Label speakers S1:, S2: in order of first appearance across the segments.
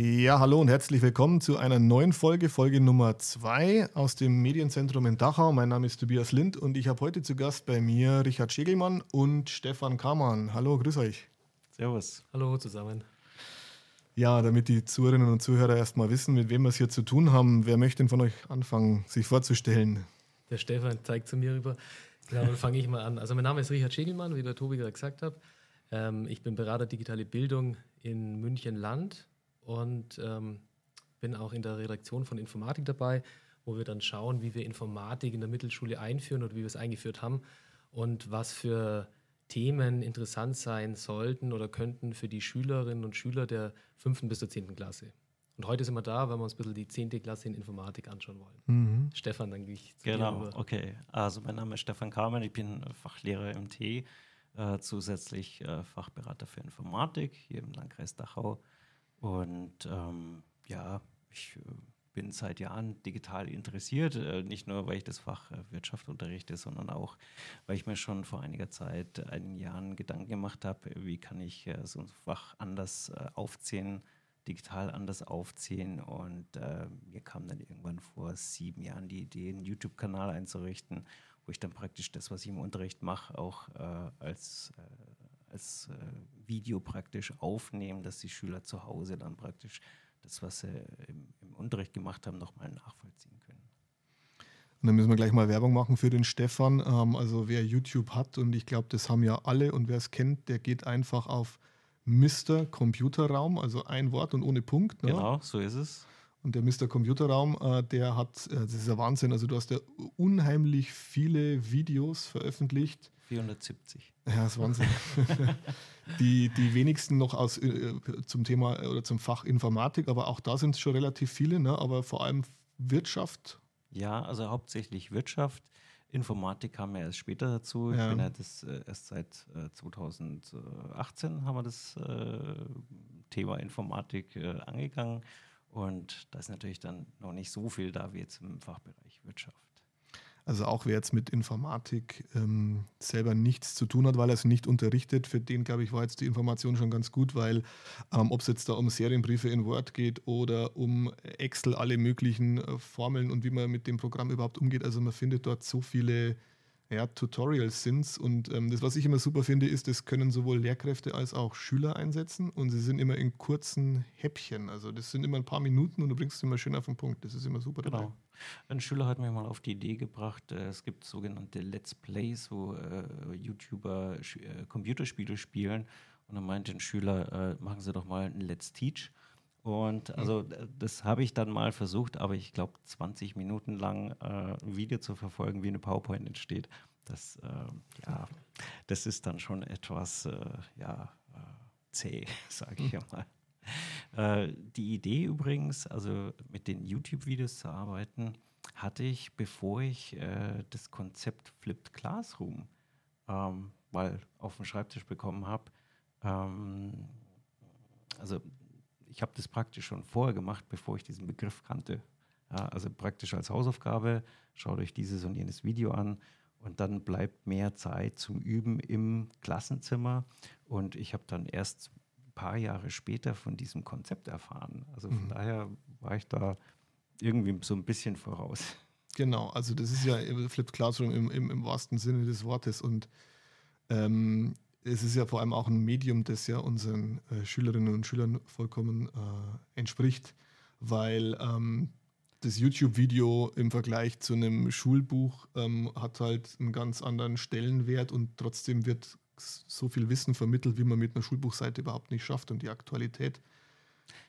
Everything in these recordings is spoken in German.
S1: Ja, hallo und herzlich willkommen zu einer neuen Folge, Folge Nummer 2 aus dem Medienzentrum in Dachau. Mein Name ist Tobias Lind und ich habe heute zu Gast bei mir Richard Schegelmann und Stefan Kamann. Hallo, grüß euch.
S2: Servus.
S3: Hallo zusammen.
S1: Ja, damit die Zuhörerinnen und Zuhörer erstmal wissen, mit wem wir es hier zu tun haben, wer möchte denn von euch anfangen, sich vorzustellen?
S3: Der Stefan zeigt zu mir rüber. Ja, dann fange ich mal an. Also mein Name ist Richard Schegelmann, wie der Tobi gerade gesagt hat. Ähm, ich bin Berater Digitale Bildung in München Land und ähm, bin auch in der Redaktion von Informatik dabei, wo wir dann schauen, wie wir Informatik in der Mittelschule einführen oder wie wir es eingeführt haben und was für Themen interessant sein sollten oder könnten für die Schülerinnen und Schüler der fünften bis zur zehnten Klasse. Und heute sind wir da, weil wir uns ein bisschen die zehnte Klasse in Informatik anschauen wollen. Mhm. Stefan, dann gehe ich
S2: zu Genau, dir okay. Also mein Name ist Stefan Kamen, ich bin Fachlehrer im T, äh, zusätzlich äh, Fachberater für Informatik hier im Landkreis Dachau. Und ähm, ja, ich äh, bin seit Jahren digital interessiert, äh, nicht nur weil ich das Fach äh, Wirtschaft unterrichte, sondern auch, weil ich mir schon vor einiger Zeit, einigen Jahren Gedanken gemacht habe, wie kann ich so ein Fach anders aufziehen, digital anders aufziehen. Und äh, mir kam dann irgendwann vor sieben Jahren die Idee, einen YouTube-Kanal einzurichten, wo ich dann praktisch das, was ich im Unterricht mache, auch äh, als als äh, Video praktisch aufnehmen, dass die Schüler zu Hause dann praktisch das, was sie im, im Unterricht gemacht haben, nochmal nachvollziehen können.
S1: Und dann müssen wir gleich mal Werbung machen für den Stefan. Ähm, also wer YouTube hat, und ich glaube, das haben ja alle, und wer es kennt, der geht einfach auf Mr. Computerraum, also ein Wort und ohne Punkt.
S2: Ne? Genau, so ist es.
S1: Und der Mr. Computerraum, äh, der hat, äh, das ist ja Wahnsinn, also du hast ja unheimlich viele Videos veröffentlicht
S2: 470.
S1: Ja, das ist Wahnsinn. die, die wenigsten noch aus, äh, zum Thema oder zum Fach Informatik, aber auch da sind es schon relativ viele, ne? aber vor allem Wirtschaft.
S2: Ja, also hauptsächlich Wirtschaft. Informatik kam ja erst später dazu. Ich ja. bin ja das äh, erst seit äh, 2018 haben wir das äh, Thema Informatik äh, angegangen. Und da ist natürlich dann noch nicht so viel da wie jetzt im Fachbereich Wirtschaft.
S1: Also auch wer jetzt mit Informatik ähm, selber nichts zu tun hat, weil er es nicht unterrichtet, für den, glaube ich, war jetzt die Information schon ganz gut, weil ähm, ob es jetzt da um Serienbriefe in Word geht oder um Excel, alle möglichen äh, Formeln und wie man mit dem Programm überhaupt umgeht, also man findet dort so viele ja, Tutorials sind Und ähm, das, was ich immer super finde, ist, das können sowohl Lehrkräfte als auch Schüler einsetzen und sie sind immer in kurzen Häppchen. Also das sind immer ein paar Minuten und du bringst es immer schön auf den Punkt. Das ist immer super
S2: genau. dabei. Ein Schüler hat mir mal auf die Idee gebracht, äh, es gibt sogenannte Let's Plays, wo äh, YouTuber äh, Computerspiele spielen. Und dann meinte ein Schüler, äh, machen Sie doch mal ein Let's Teach. Und also das habe ich dann mal versucht, aber ich glaube 20 Minuten lang äh, ein Video zu verfolgen, wie eine PowerPoint entsteht, das, äh, ja, das ist dann schon etwas äh, ja, äh, zäh, sage ich ja mal. Äh, die Idee übrigens, also mit den YouTube-Videos zu arbeiten, hatte ich, bevor ich äh, das Konzept Flipped Classroom ähm, mal auf dem Schreibtisch bekommen habe. Ähm, also ich habe das praktisch schon vorher gemacht, bevor ich diesen Begriff kannte. Ja, also praktisch als Hausaufgabe, schaut euch dieses und jenes Video an und dann bleibt mehr Zeit zum Üben im Klassenzimmer. Und ich habe dann erst ein paar Jahre später von diesem Konzept erfahren. Also von mhm. daher war ich da irgendwie so ein bisschen voraus.
S1: Genau, also das ist ja Flipped Classroom im, im, im wahrsten Sinne des Wortes. Und ähm, es ist ja vor allem auch ein Medium, das ja unseren äh, Schülerinnen und Schülern vollkommen äh, entspricht, weil ähm, das YouTube-Video im Vergleich zu einem Schulbuch ähm, hat halt einen ganz anderen Stellenwert und trotzdem wird so viel Wissen vermittelt, wie man mit einer Schulbuchseite überhaupt nicht schafft. Und die Aktualität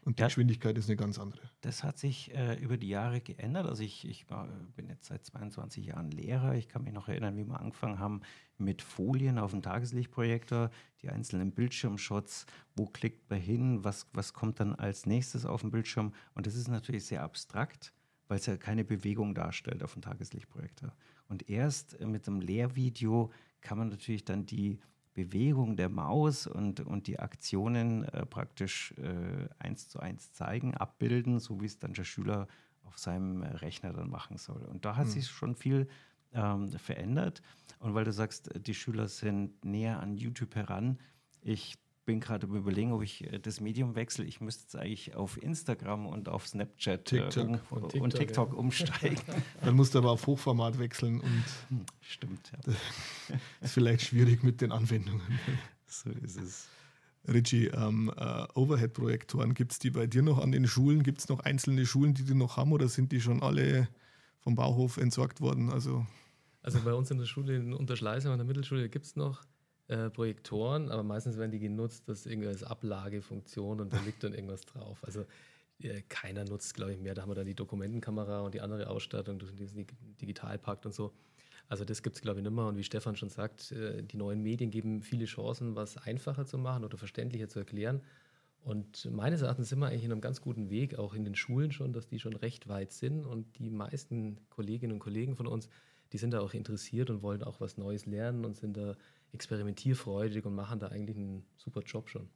S1: und die ja, Geschwindigkeit ist eine ganz andere.
S2: Das hat sich äh, über die Jahre geändert. Also ich, ich war, bin jetzt seit 22 Jahren Lehrer. Ich kann mich noch erinnern, wie wir angefangen haben mit Folien auf dem Tageslichtprojektor, die einzelnen Bildschirmshots, wo klickt man hin, was, was kommt dann als nächstes auf dem Bildschirm. Und das ist natürlich sehr abstrakt, weil es ja keine Bewegung darstellt auf dem Tageslichtprojektor. Und erst mit einem Lehrvideo kann man natürlich dann die Bewegung der Maus und, und die Aktionen äh, praktisch äh, eins zu eins zeigen, abbilden, so wie es dann der Schüler auf seinem Rechner dann machen soll. Und da hat mhm. sich schon viel ähm, verändert. Und weil du sagst, die Schüler sind näher an YouTube heran, ich bin gerade überlegen, ob ich äh, das Medium wechsle. Ich müsste jetzt eigentlich auf Instagram und auf Snapchat
S1: TikTok.
S2: Äh, um,
S3: Und
S2: und
S3: TikTok,
S2: TikTok,
S3: ja.
S2: umsteigen.
S1: Dann musst du aber auf Hochformat wechseln und
S2: Hm, Stimmt, ja.
S1: ist vielleicht schwierig mit den Anwendungen.
S2: So ist es.
S1: Richie, ähm, äh, Overhead-Projektoren, gibt es die bei dir noch an den Schulen? Gibt es noch einzelne Schulen, die die noch haben oder sind die schon alle vom Bauhof entsorgt worden? Also
S3: Also bei uns in der Schule in Unterschleißheim an der Mittelschule gibt es noch äh, Projektoren, aber meistens werden die genutzt, das irgendwie als Ablagefunktion und da liegt dann irgendwas drauf. Also äh, keiner nutzt, glaube ich, mehr. Da haben wir dann die Dokumentenkamera und die andere Ausstattung, diesen Dig- Digitalpakt und so. Also das gibt es, glaube ich, nicht mehr. Und wie Stefan schon sagt, äh, die neuen Medien geben viele Chancen, was einfacher zu machen oder verständlicher zu erklären. Und meines Erachtens sind wir eigentlich in einem ganz guten Weg, auch in den Schulen schon, dass die schon recht weit sind. Und die meisten Kolleginnen und Kollegen von uns, die sind da auch interessiert und wollen auch was Neues lernen und sind da experimentierfreudig und machen da eigentlich einen super Job schon.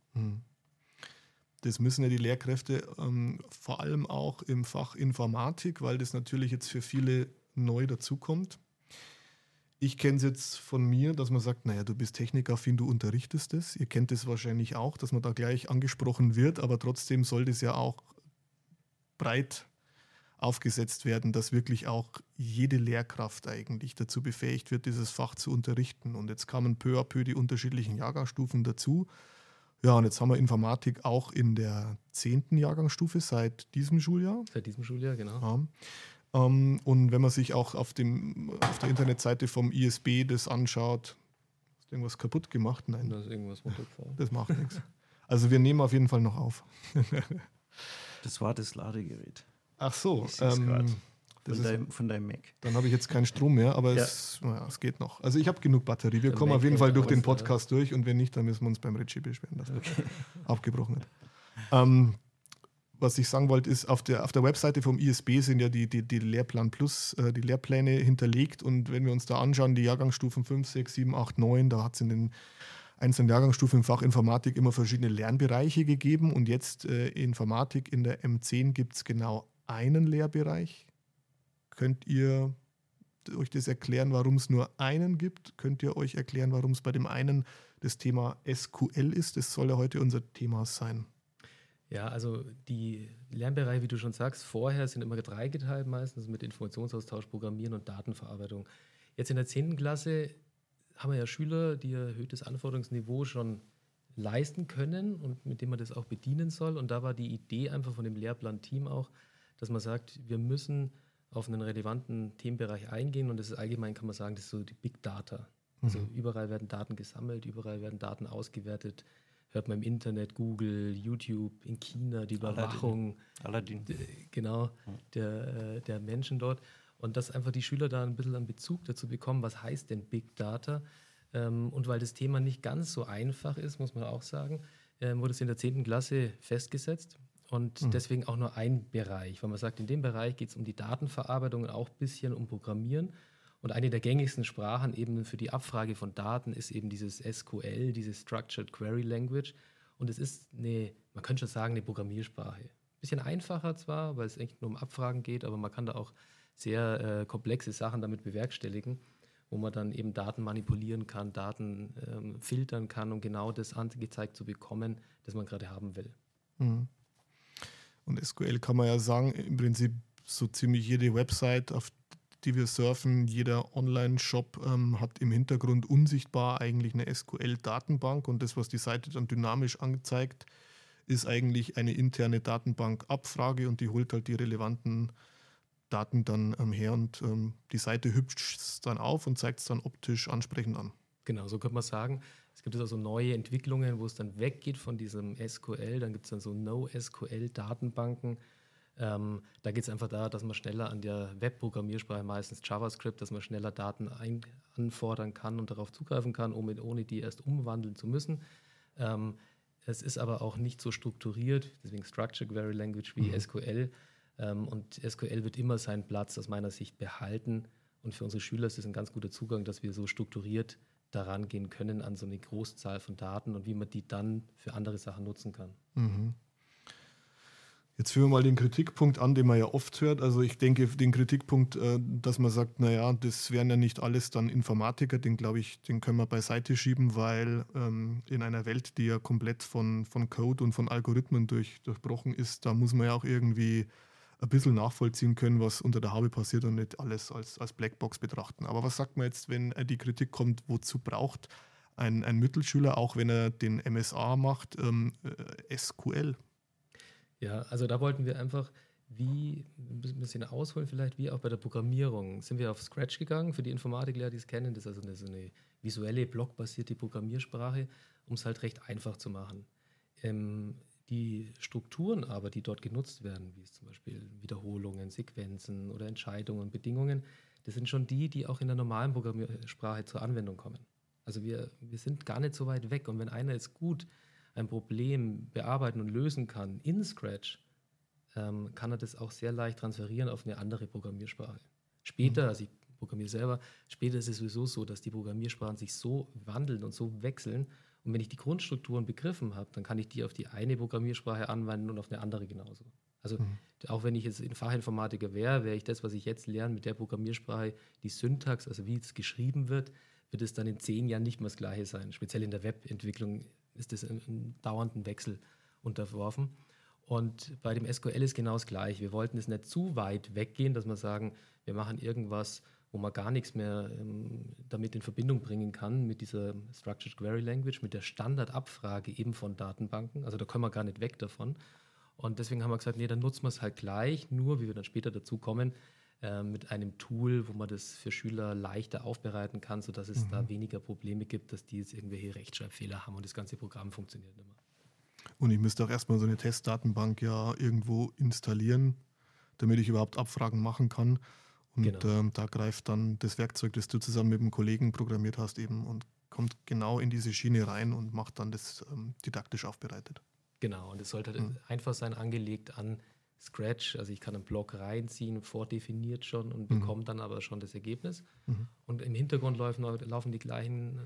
S1: das müssen ja die Lehrkräfte ähm, vor allem auch im Fach Informatik, weil das natürlich jetzt für viele neu dazukommt. Ich kenne es jetzt von mir, dass man sagt, naja, du bist technikaffin, du unterrichtest es. Ihr kennt es wahrscheinlich auch, dass man da gleich angesprochen wird, aber trotzdem soll das ja auch breit aufgesetzt werden, dass wirklich auch jede Lehrkraft eigentlich dazu befähigt wird, dieses Fach zu unterrichten. Und jetzt kamen peu à peu die unterschiedlichen Jahrgangsstufen dazu. Ja, und jetzt haben wir Informatik auch in der zehnten Jahrgangsstufe seit diesem Schuljahr.
S3: Seit diesem Schuljahr, genau.
S1: Ja. Ähm, und wenn man sich auch auf, dem, auf der Internetseite vom ISB das anschaut, ist irgendwas kaputt gemacht? Nein,
S3: Da ist irgendwas runtergefallen.
S1: das macht nichts. Also wir nehmen auf jeden Fall noch auf.
S2: Das war das Ladegerät
S1: Ach so,
S2: Ich
S1: ähm,
S2: von,
S1: ist,
S2: deinem, von deinem Mac.
S1: dann habe ich jetzt keinen Strom mehr, aber
S2: Ja.
S1: es, naja, es geht noch. Also ich habe genug Batterie. Wir
S3: Der
S1: kommen
S3: Mac
S1: auf jeden Fall durch den. Podcast durch und wenn nicht, dann müssen wir uns beim Ritchie beschweren, dass der abgebrochen hat. Ähm, was ich sagen wollte, ist, auf der, auf der Webseite vom ISB sind ja die, die, die Lehrplan Plus, äh, die Lehrpläne hinterlegt. Und wenn wir uns da anschauen, die Jahrgangsstufen 5, 6, 7, 8, 9, da hat es in den einzelnen Jahrgangsstufen im Fach Informatik immer verschiedene Lernbereiche gegeben. Und jetzt äh, Informatik in der M10 gibt es genau einen Lehrbereich. Könnt ihr euch das erklären, warum es nur einen gibt? Könnt ihr euch erklären, warum es bei dem einen das Thema SQL ist? Das soll ja heute unser Thema sein.
S3: Ja, also die Lernbereiche, wie du schon sagst, vorher sind immer dreigeteilt meistens mit Informationsaustausch, Programmieren und Datenverarbeitung. Jetzt in der 10. Klasse haben wir ja Schüler, die erhöhtes Anforderungsniveau schon leisten können und mit dem man das auch bedienen soll. Und da war die Idee einfach von dem Lehrplan-Team auch, dass man sagt, wir müssen auf einen relevanten Themenbereich eingehen und das ist allgemein, kann man sagen, das ist so die Big Data. Also überall werden Daten gesammelt, überall werden Daten ausgewertet. Hört man im Internet, Google, YouTube, in China, die. Überwachung,
S2: Aladdin.
S3: genau, der, äh, der Menschen dort. Und dass einfach die Schüler da ein bisschen einen Bezug dazu bekommen, was heißt denn Big Data? Ähm, und weil das Thema nicht ganz so einfach ist, muss man auch sagen, ähm, wurde es in der 10. Klasse festgesetzt. Und deswegen auch nur ein Bereich, weil man sagt, in dem Bereich geht es um die Datenverarbeitung und auch ein bisschen um Programmieren. Und eine der gängigsten Sprachen eben für die Abfrage von Daten ist eben dieses SQL, diese Structured Query Language. Und es ist eine, man könnte schon sagen, eine Programmiersprache. Bisschen einfacher zwar, weil es echt nur um Abfragen geht, aber man kann da auch sehr äh, komplexe Sachen damit bewerkstelligen, wo man dann eben Daten manipulieren kann, Daten ähm, filtern kann, um genau das angezeigt zu bekommen, das man gerade haben will.
S1: Mhm. Und SQL kann man ja sagen, im Prinzip so ziemlich jede Website, auf die wir surfen, jeder Online-Shop ähm, hat im Hintergrund unsichtbar eigentlich eine SQL-Datenbank und das, was die Seite dann dynamisch anzeigt, ist eigentlich eine interne Datenbank-Abfrage und die holt halt die relevanten Daten dann ähm, her und ähm, die Seite hübscht es dann auf und zeigt es dann optisch ansprechend an.
S3: Genau, so könnte man sagen. Es gibt also neue Entwicklungen, wo es dann weggeht von diesem SQL. Dann gibt es dann so No-SQL-Datenbanken. Ähm, da geht es einfach da, dass man schneller an der Webprogrammiersprache, meistens JavaScript, dass man schneller Daten anfordern kann und darauf zugreifen kann, ohne, ohne die erst umwandeln zu müssen. Ähm, es ist aber auch nicht so strukturiert, deswegen Structured Query Language wie SQL. Ähm, und SQL wird immer seinen Platz aus meiner Sicht behalten. Und für unsere Schüler ist es ein ganz guter Zugang, dass wir so strukturiert daran gehen können an so eine Großzahl von Daten und wie man die dann für andere Sachen nutzen kann.
S1: Mhm. Jetzt führen wir mal den Kritikpunkt an, den man ja oft hört. Also ich denke, den Kritikpunkt, äh, dass man sagt, naja, das wären ja nicht alles dann Informatiker, den glaube ich, den können wir beiseite schieben, weil ähm, in einer Welt, die ja komplett von, von Code und von Algorithmen durch, durchbrochen ist, da muss man ja auch irgendwie ein bisschen nachvollziehen können, was unter der Haube passiert und nicht alles als, als Blackbox betrachten. Aber was sagt man jetzt, wenn äh, die Kritik kommt, wozu braucht ein, ein Mittelschüler, auch wenn er den MSA macht, ähm, äh, SQL?
S3: Ja, also da wollten wir einfach, wie, ein bisschen ausholen vielleicht, wie auch bei der Programmierung, sind wir auf Scratch gegangen, für die Informatiklehrer, die es kennen, das ist also eine, so eine visuelle, blockbasierte Programmiersprache, um es halt recht einfach zu machen. Ähm, die Strukturen aber, die dort genutzt werden, wie es zum Beispiel Wiederholungen, Sequenzen oder Entscheidungen, Bedingungen, das sind schon die, die auch in der normalen Programmiersprache zur Anwendung kommen. Also wir, wir sind gar nicht so weit weg. Und wenn einer jetzt gut ein Problem bearbeiten und lösen kann in Scratch, ähm, kann er das auch sehr leicht transferieren auf eine andere Programmiersprache. Später, mhm. also ich programmiere selber, später ist es sowieso so, dass die Programmiersprachen sich so wandeln und so wechseln. Und wenn ich die Grundstrukturen begriffen habe, dann kann ich die auf die eine Programmiersprache anwenden und auf eine andere genauso. Also mhm. auch wenn ich jetzt Fachinformatiker wäre, wäre ich das, was ich jetzt lerne mit der Programmiersprache, die Syntax, also wie es geschrieben wird, wird es dann in zehn Jahren nicht mehr das Gleiche sein. Speziell in der Webentwicklung ist das einem dauernden Wechsel unterworfen. Und bei dem SQL ist genau das Gleiche. Wir wollten es nicht zu weit weggehen, dass wir sagen, wir machen irgendwas, wo man gar nichts mehr ähm, damit in Verbindung bringen kann, mit dieser Structured Query Language, mit der Standardabfrage eben von Datenbanken. Also da können wir gar nicht weg davon. Und deswegen haben wir gesagt, nee, dann nutzen wir es halt gleich, nur wie wir dann später dazu kommen, äh, mit einem Tool, wo man das für Schüler leichter aufbereiten kann, sodass es mhm. da weniger Probleme gibt, dass die jetzt irgendwelche Rechtschreibfehler haben und das ganze Programm funktioniert nicht mehr.
S1: Und ich müsste auch erstmal so eine Testdatenbank ja irgendwo installieren, damit ich überhaupt Abfragen machen kann. Und genau. ähm, da greift dann das Werkzeug, das du zusammen mit einem Kollegen programmiert hast, eben und kommt genau in diese Schiene rein und macht dann das ähm, didaktisch aufbereitet.
S3: Genau, und es sollte mhm. einfach sein, angelegt an Scratch, also ich kann einen Block reinziehen, vordefiniert schon und mhm. bekomme dann aber schon das Ergebnis. Mhm. Und im Hintergrund laufen, laufen die gleichen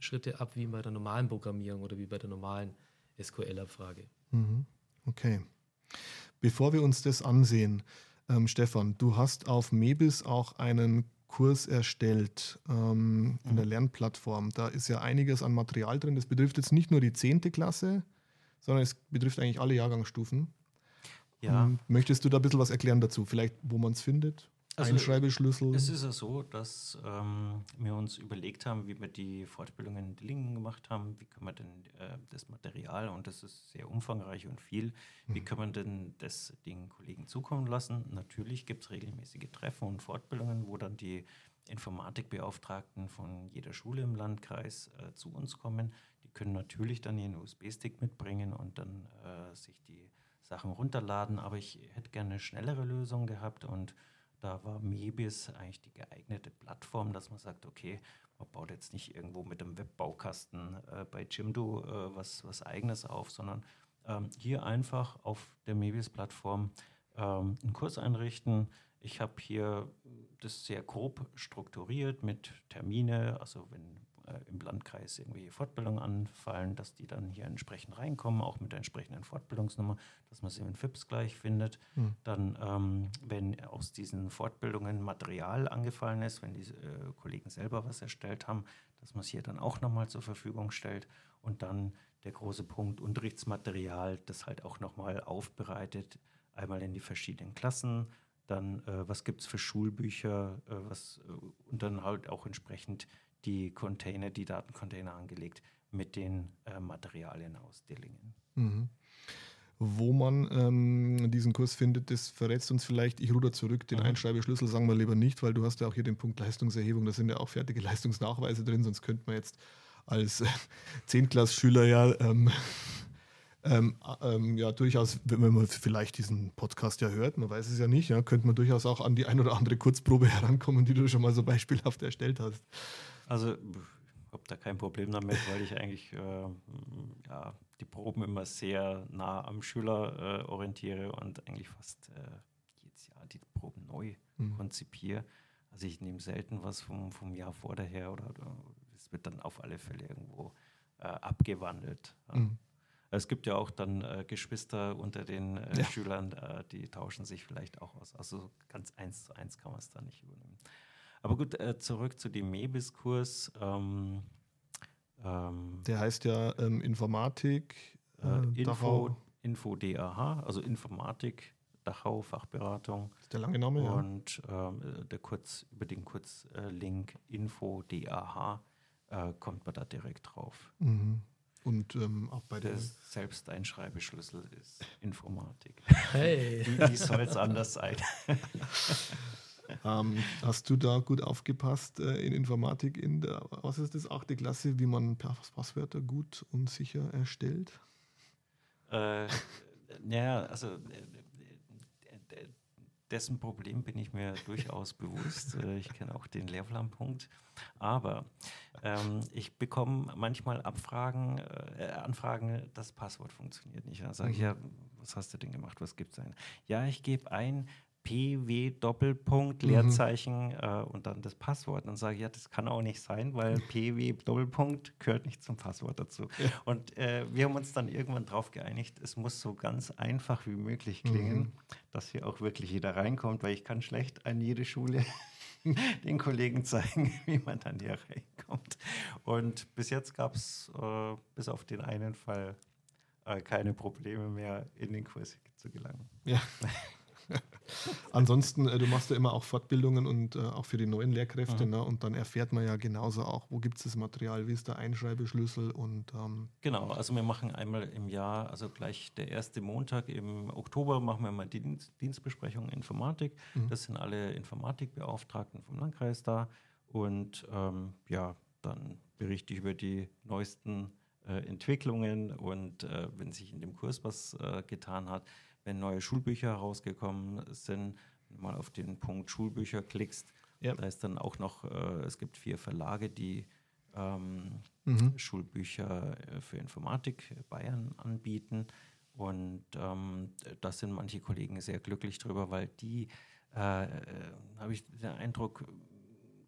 S3: Schritte ab wie bei der normalen Programmierung oder wie bei der normalen SQL-Abfrage.
S1: Mhm. Okay. Bevor wir uns das ansehen, ähm, Stefan, du hast auf Mebis auch einen Kurs erstellt ähm, in der mhm. Lernplattform. Da ist ja einiges an Material drin. Das betrifft jetzt nicht nur die 10. Klasse, sondern es betrifft eigentlich alle Jahrgangsstufen. Ja. Ähm, möchtest du da ein bisschen was erklären dazu? Vielleicht, wo man es findet? Also Einschreibeschlüssel?
S2: Es ist ja so, dass ähm, wir uns überlegt haben, wie wir die Fortbildung in Dillingen gemacht haben. Wie können wir denn äh, das Material, und das ist sehr umfangreich und viel, wie mhm. können wir denn das den Kollegen zukommen lassen? Natürlich gibt es regelmäßige Treffen und Fortbildungen, wo dann die Informatikbeauftragten von jeder Schule im Landkreis äh, zu uns kommen. Die können natürlich dann ihren USB-Stick mitbringen und dann äh, sich die Sachen runterladen, aber ich hätte gerne eine schnellere Lösung gehabt und da war Mebis eigentlich die geeignete Plattform, dass man sagt, okay, man baut jetzt nicht irgendwo mit dem Webbaukasten äh, bei Jimdo äh, was, was eigenes auf, sondern ähm, hier einfach auf der Mebis-Plattform ähm, einen Kurs einrichten. Ich habe hier das sehr grob strukturiert mit Termine, also wenn im Landkreis irgendwie Fortbildungen anfallen, dass die dann hier entsprechend reinkommen, auch mit der entsprechenden Fortbildungsnummer, dass man sie in FIPS gleich findet. Mhm. Dann, ähm, wenn aus diesen Fortbildungen Material angefallen ist, wenn die äh, Kollegen selber was erstellt haben, dass man es hier dann auch nochmal zur Verfügung stellt. Und dann der große Punkt Unterrichtsmaterial, das halt auch nochmal aufbereitet, einmal in die verschiedenen Klassen, dann äh, was gibt es für Schulbücher, äh, was, äh, und dann halt auch entsprechend die Container, die Datencontainer angelegt mit den äh, Materialien aus Dillingen. Mhm.
S1: Wo man ähm, diesen Kurs findet, das verrätst uns vielleicht. Ich ruder zurück, den mhm. Einschreibeschlüssel sagen wir lieber nicht, weil du hast ja auch hier den Punkt Leistungserhebung, da sind ja auch fertige Leistungsnachweise drin, sonst könnte man jetzt als äh, Zehntklasschüler ja ähm, ähm, ähm, ja, durchaus, wenn man vielleicht diesen Podcast ja hört, man weiß es ja nicht, ja, könnte man durchaus auch an die ein oder andere Kurzprobe herankommen, die du schon mal so beispielhaft erstellt hast.
S2: Also ich habe da kein Problem damit, weil ich eigentlich äh, ja, die Proben immer sehr nah am Schüler äh, orientiere und eigentlich fast äh, jedes Jahr die Proben neu mhm. konzipiere. Also ich nehme selten was vom, vom Jahr vorher oder, oder es wird dann auf alle Fälle irgendwo äh, abgewandelt. Ja. Mhm. Es gibt ja auch dann äh, Geschwister unter den äh,
S1: Ja.
S2: Schülern, äh, die tauschen sich vielleicht auch aus. Also ganz eins zu eins kann man es da nicht übernehmen. Aber gut, äh, zurück zu dem MEBIS-Kurs. Ähm, ähm,
S1: Der heißt ja ähm, Informatik,
S2: äh,
S1: äh,
S2: Info,
S1: Dachau.
S2: Info DAH, also Informatik, Dachau, Fachberatung.
S1: Ist der lange Name, ja.
S2: Und ähm, äh, der kurz, über den Kurzlink Info DAH äh, kommt man da direkt drauf.
S1: Mhm. Und ähm, auch bei
S2: Der
S1: der.
S2: Selbsteinschreibeschlüssel ist Informatik.
S3: Hey.
S2: Wie, wie soll es anders sein?
S1: Ähm, hast du da gut aufgepasst äh, in Informatik in der, was ist das, achte Klasse, wie man Pass- Passwörter gut und sicher erstellt?
S2: äh, naja, also äh, äh, dessen Problem bin ich mir durchaus bewusst. Äh, ich kenne auch den Lehrplanpunkt. Aber ähm, ich bekomme manchmal Abfragen, äh, Anfragen, das Passwort funktioniert nicht. Dann sage ich,
S1: Mhm.
S2: ja, was hast du denn gemacht? Was gibt es ein? Ja, ich gebe ein PW Doppelpunkt
S1: Mhm.
S2: Leerzeichen äh, und dann das Passwort. Dann sage ich, ja, das kann auch nicht sein, weil PW Doppelpunkt gehört nicht zum Passwort dazu. Und äh, wir haben uns dann irgendwann darauf geeinigt, es muss so ganz einfach wie möglich klingen,
S1: Mhm.
S2: dass hier auch wirklich jeder reinkommt, weil ich kann schlecht an jede Schule den Kollegen zeigen, wie man dann hier reinkommt. Und bis jetzt gab es äh, bis auf den einen Fall äh, keine Probleme mehr, in den Kurs zu gelangen.
S1: Ja. Ansonsten, äh, du machst ja immer auch Fortbildungen und äh, auch für die neuen Lehrkräfte,
S2: Mhm.
S1: ne? und dann erfährt man ja genauso auch, wo gibt es das Material, wie ist der Einschreibeschlüssel und ähm,
S2: Genau, also wir machen einmal im Jahr, also gleich der erste Montag im Oktober machen wir mal die Dienst Dienstbesprechung Informatik.
S1: Mhm.
S2: Das sind alle Informatikbeauftragten vom Landkreis da. Und ähm, ja, dann berichte ich über die neuesten äh, Entwicklungen und äh, wenn sich in dem Kurs was äh, getan hat, wenn neue Schulbücher herausgekommen sind, mal auf den Punkt Schulbücher klickst,
S1: Ja.
S2: da ist dann auch noch, äh, es gibt vier Verlage, die ähm,
S1: mhm.
S2: Schulbücher äh, für Informatik Bayern anbieten. Und ähm, da sind manche Kollegen sehr glücklich drüber, weil die, äh, äh, habe ich den Eindruck,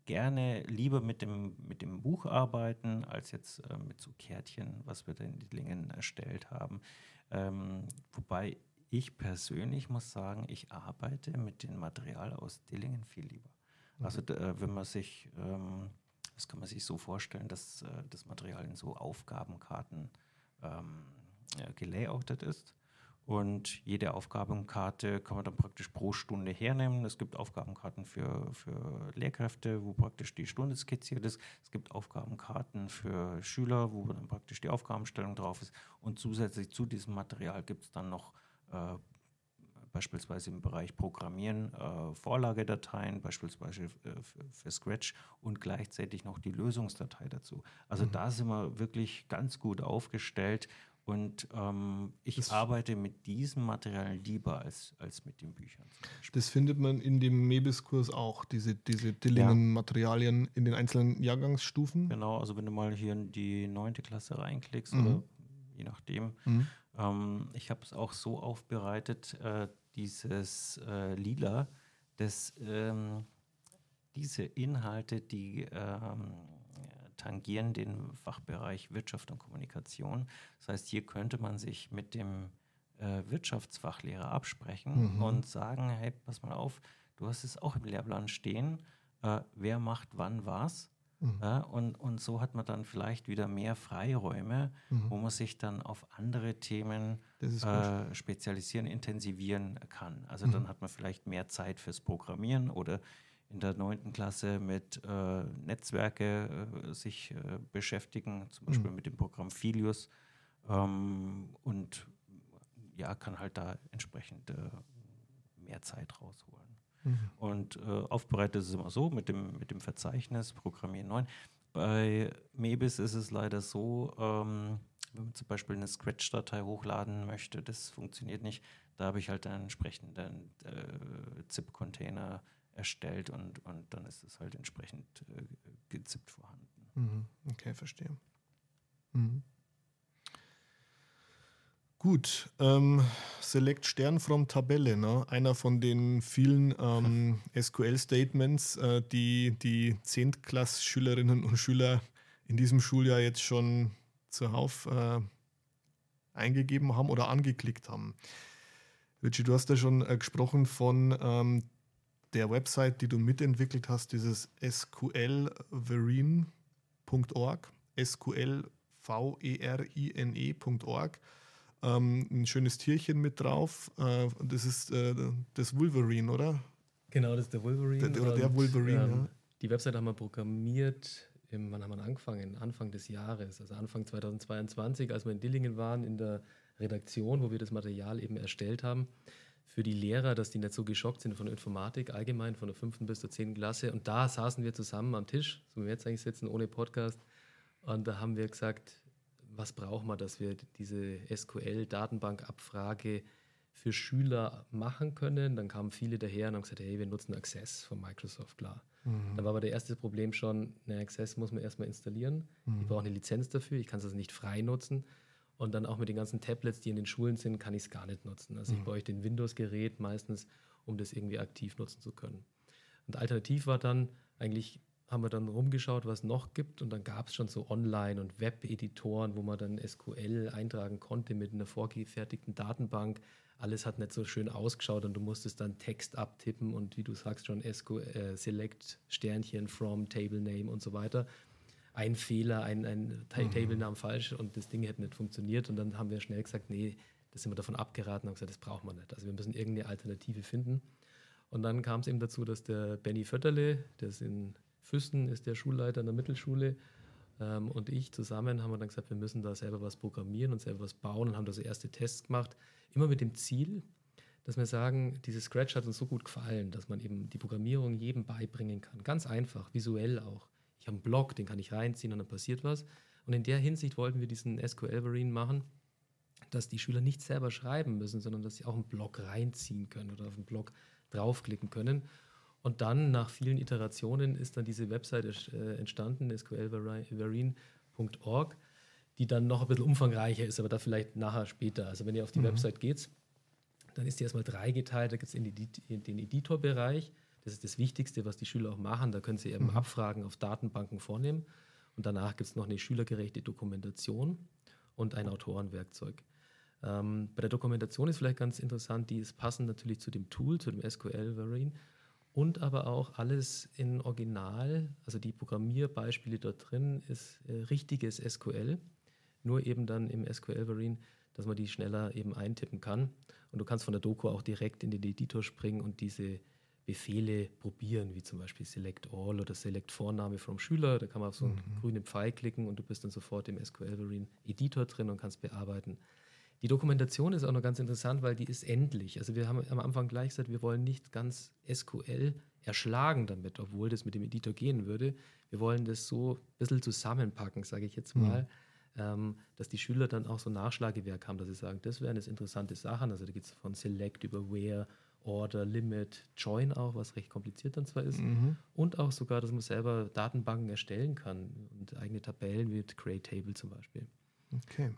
S2: gerne lieber mit dem, mit dem Buch arbeiten, als jetzt äh, mit so Kärtchen, was wir da in Dillingen erstellt haben. Ähm, wobei ich persönlich muss sagen, ich arbeite mit dem Material aus Dillingen viel lieber. Also d- äh, wenn man sich, ähm, das kann man sich so vorstellen, dass äh, das Material in so Aufgabenkarten ähm, ja, gelayoutet ist. Und jede Aufgabenkarte kann man dann praktisch pro Stunde hernehmen. Es gibt Aufgabenkarten für, für Lehrkräfte, wo praktisch die Stunde skizziert ist. Es gibt Aufgabenkarten für Schüler, wo dann praktisch die Aufgabenstellung drauf ist. Und zusätzlich zu diesem Material gibt es dann noch äh, beispielsweise im Bereich Programmieren äh, Vorlagedateien, beispielsweise äh, für, Scratch und gleichzeitig noch die Lösungsdatei dazu. Also
S1: Mhm.
S2: da sind wir wirklich ganz gut aufgestellt und ähm, ich
S1: Das-
S2: arbeite mit diesem Material lieber als, als mit den Büchern.
S1: Das findet man in dem MEBIS-Kurs auch, diese, diese Dillingen-Materialien in den einzelnen Jahrgangsstufen.
S2: Genau, also wenn du mal hier in die neunte Klasse reinklickst
S1: Mhm.
S2: oder je nachdem,
S1: Mhm.
S2: Ähm, ich habe es auch so aufbereitet, äh, dieses äh, Lila, dass ähm, diese Inhalte, die ähm, tangieren den Fachbereich Wirtschaft und Kommunikation. Das heißt, hier könnte man sich mit dem äh, Wirtschaftsfachlehrer absprechen
S1: Mhm.
S2: und sagen, hey, pass mal auf, du hast es auch im Lehrplan stehen, äh, wer macht wann was.
S1: Mhm.
S2: Ja, und, und so hat man dann vielleicht wieder mehr Freiräume,
S1: Mhm.
S2: wo man sich dann auf andere Themen äh, spezialisieren, intensivieren kann. Also
S1: Mhm.
S2: dann hat man vielleicht mehr Zeit fürs Programmieren oder in der neunten Klasse mit äh, Netzwerke äh, sich äh, beschäftigen, zum Beispiel
S1: Mhm.
S2: mit dem Programm Filius ähm, und ja, kann halt da entsprechend äh, mehr Zeit rausholen.
S1: Mhm.
S2: Und äh, aufbereitet ist es immer so mit dem, mit dem Verzeichnis Programmieren 9. Bei Mebis ist es leider so, ähm, wenn man zum Beispiel eine Scratch-Datei hochladen möchte, das funktioniert nicht. Da habe ich halt einen entsprechenden äh, ZIP-Container erstellt und, und dann ist es halt entsprechend äh, gezippt vorhanden.
S1: Mhm. Okay, verstehe. Mhm. Gut, ähm, Select Stern from Tabelle, ne? einer von den vielen ähm, SQL-Statements, äh, die die Zehntklass-Schülerinnen und Schüler in diesem Schuljahr jetzt schon zuhauf äh, eingegeben haben oder angeklickt haben. Richie, du hast ja schon äh, gesprochen von ähm, der Website, die du mitentwickelt hast, dieses sqlverine.org, sqlverine.org. Ähm, ein schönes Tierchen mit drauf. Äh, das ist äh, das Wolverine, oder?
S3: Genau, das ist der Wolverine.
S1: Der, oder der Wolverine, ähm, ja.
S3: Die Website haben wir programmiert, im, wann haben wir angefangen? Anfang des Jahres, also Anfang 2022, als wir in Dillingen waren, in der Redaktion, wo wir das Material eben erstellt haben für die Lehrer, dass die nicht so geschockt sind von Informatik allgemein, von der fünften bis zur zehnten Klasse. Und da saßen wir zusammen am Tisch, so wie wir jetzt eigentlich sitzen, ohne Podcast. Und da haben wir gesagt, was brauchen wir, dass wir diese SQL-Datenbankabfrage für Schüler machen können. Dann kamen viele daher und haben gesagt, hey, wir nutzen Access von Microsoft, klar. Mhm. Da war aber der erste Problem schon, eine Access muss man erstmal installieren. Mhm. Ich brauche eine Lizenz dafür, ich kann es also nicht frei nutzen. Und dann auch mit den ganzen Tablets, die in den Schulen sind, kann ich es gar nicht nutzen. Also mhm. ich bräuchte ein Windows-Gerät meistens, um das irgendwie aktiv nutzen zu können. Und alternativ war dann eigentlich, haben wir dann rumgeschaut, was es noch gibt. Und dann gab es schon so Online- und Web-Editoren, wo man dann SQL eintragen konnte mit einer vorgefertigten Datenbank. Alles hat nicht so schön ausgeschaut und du musstest dann Text abtippen und wie du sagst schon SQL, äh, Select Sternchen from Table Name und so weiter ein Fehler, ein, ein mhm. Table-Namen falsch und das Ding hätte nicht funktioniert. Und dann haben wir schnell gesagt, nee, das sind wir davon abgeraten und gesagt, das braucht man nicht. Also wir müssen irgendeine Alternative finden. Und dann kam es eben dazu, dass der Benny Fötterle, der ist in Füssen, ist der Schulleiter in der Mittelschule, ähm, und ich zusammen haben wir dann gesagt, wir müssen da selber was programmieren und selber was bauen und haben da so erste Tests gemacht. Immer mit dem Ziel, dass wir sagen, dieses Scratch hat uns so gut gefallen, dass man eben die Programmierung jedem beibringen kann. Ganz einfach, visuell auch ich habe einen Blog, den kann ich reinziehen und dann passiert was. Und in der Hinsicht wollten wir diesen SQL Marine machen, dass die Schüler nicht selber schreiben müssen, sondern dass sie auch einen Blog reinziehen können oder auf einen Blog draufklicken können. Und dann nach vielen Iterationen ist dann diese Webseite äh, entstanden, sqlvarine.org, die dann noch ein bisschen umfangreicher ist, aber da vielleicht nachher später. Also wenn ihr auf die mhm. Website geht, dann ist die erstmal dreigeteilt. Da gibt es den Editorbereich, das ist das Wichtigste, was die Schüler auch machen. Da können sie eben mhm. Abfragen auf Datenbanken vornehmen. Und danach gibt es noch eine schülergerechte Dokumentation und ein Autorenwerkzeug. Ähm, bei der Dokumentation ist vielleicht ganz interessant, die ist passend natürlich zu dem Tool, zu dem SQL Marine und aber auch alles in Original, also die Programmierbeispiele dort drin ist äh, richtiges SQL, nur eben dann im SQL Marine, dass man die schneller eben eintippen kann. Und du kannst von der Doku auch direkt in den Editor springen und diese Befehle probieren, wie zum Beispiel Select All oder Select Vorname vom Schüler. Da kann man auf so einen mhm. grünen Pfeil klicken und du bist dann sofort im SQL Marine Editor drin und kannst bearbeiten. Die Dokumentation ist auch noch ganz interessant, weil die ist endlich. Also wir haben am Anfang gleich gesagt, wir wollen nicht ganz SQL erschlagen damit, obwohl das mit dem Editor gehen würde. Wir wollen das so ein bisschen zusammenpacken, sage ich jetzt mal, mhm. ähm, dass die Schüler dann auch so Nachschlagewerk haben, dass sie sagen, das wären jetzt interessante Sachen. Also da geht es von Select über Where Order, Limit, Join auch, was recht kompliziert dann zwar ist. Mhm. Und auch sogar, dass man selber Datenbanken erstellen kann und eigene Tabellen wie Create Table zum Beispiel.
S1: Okay.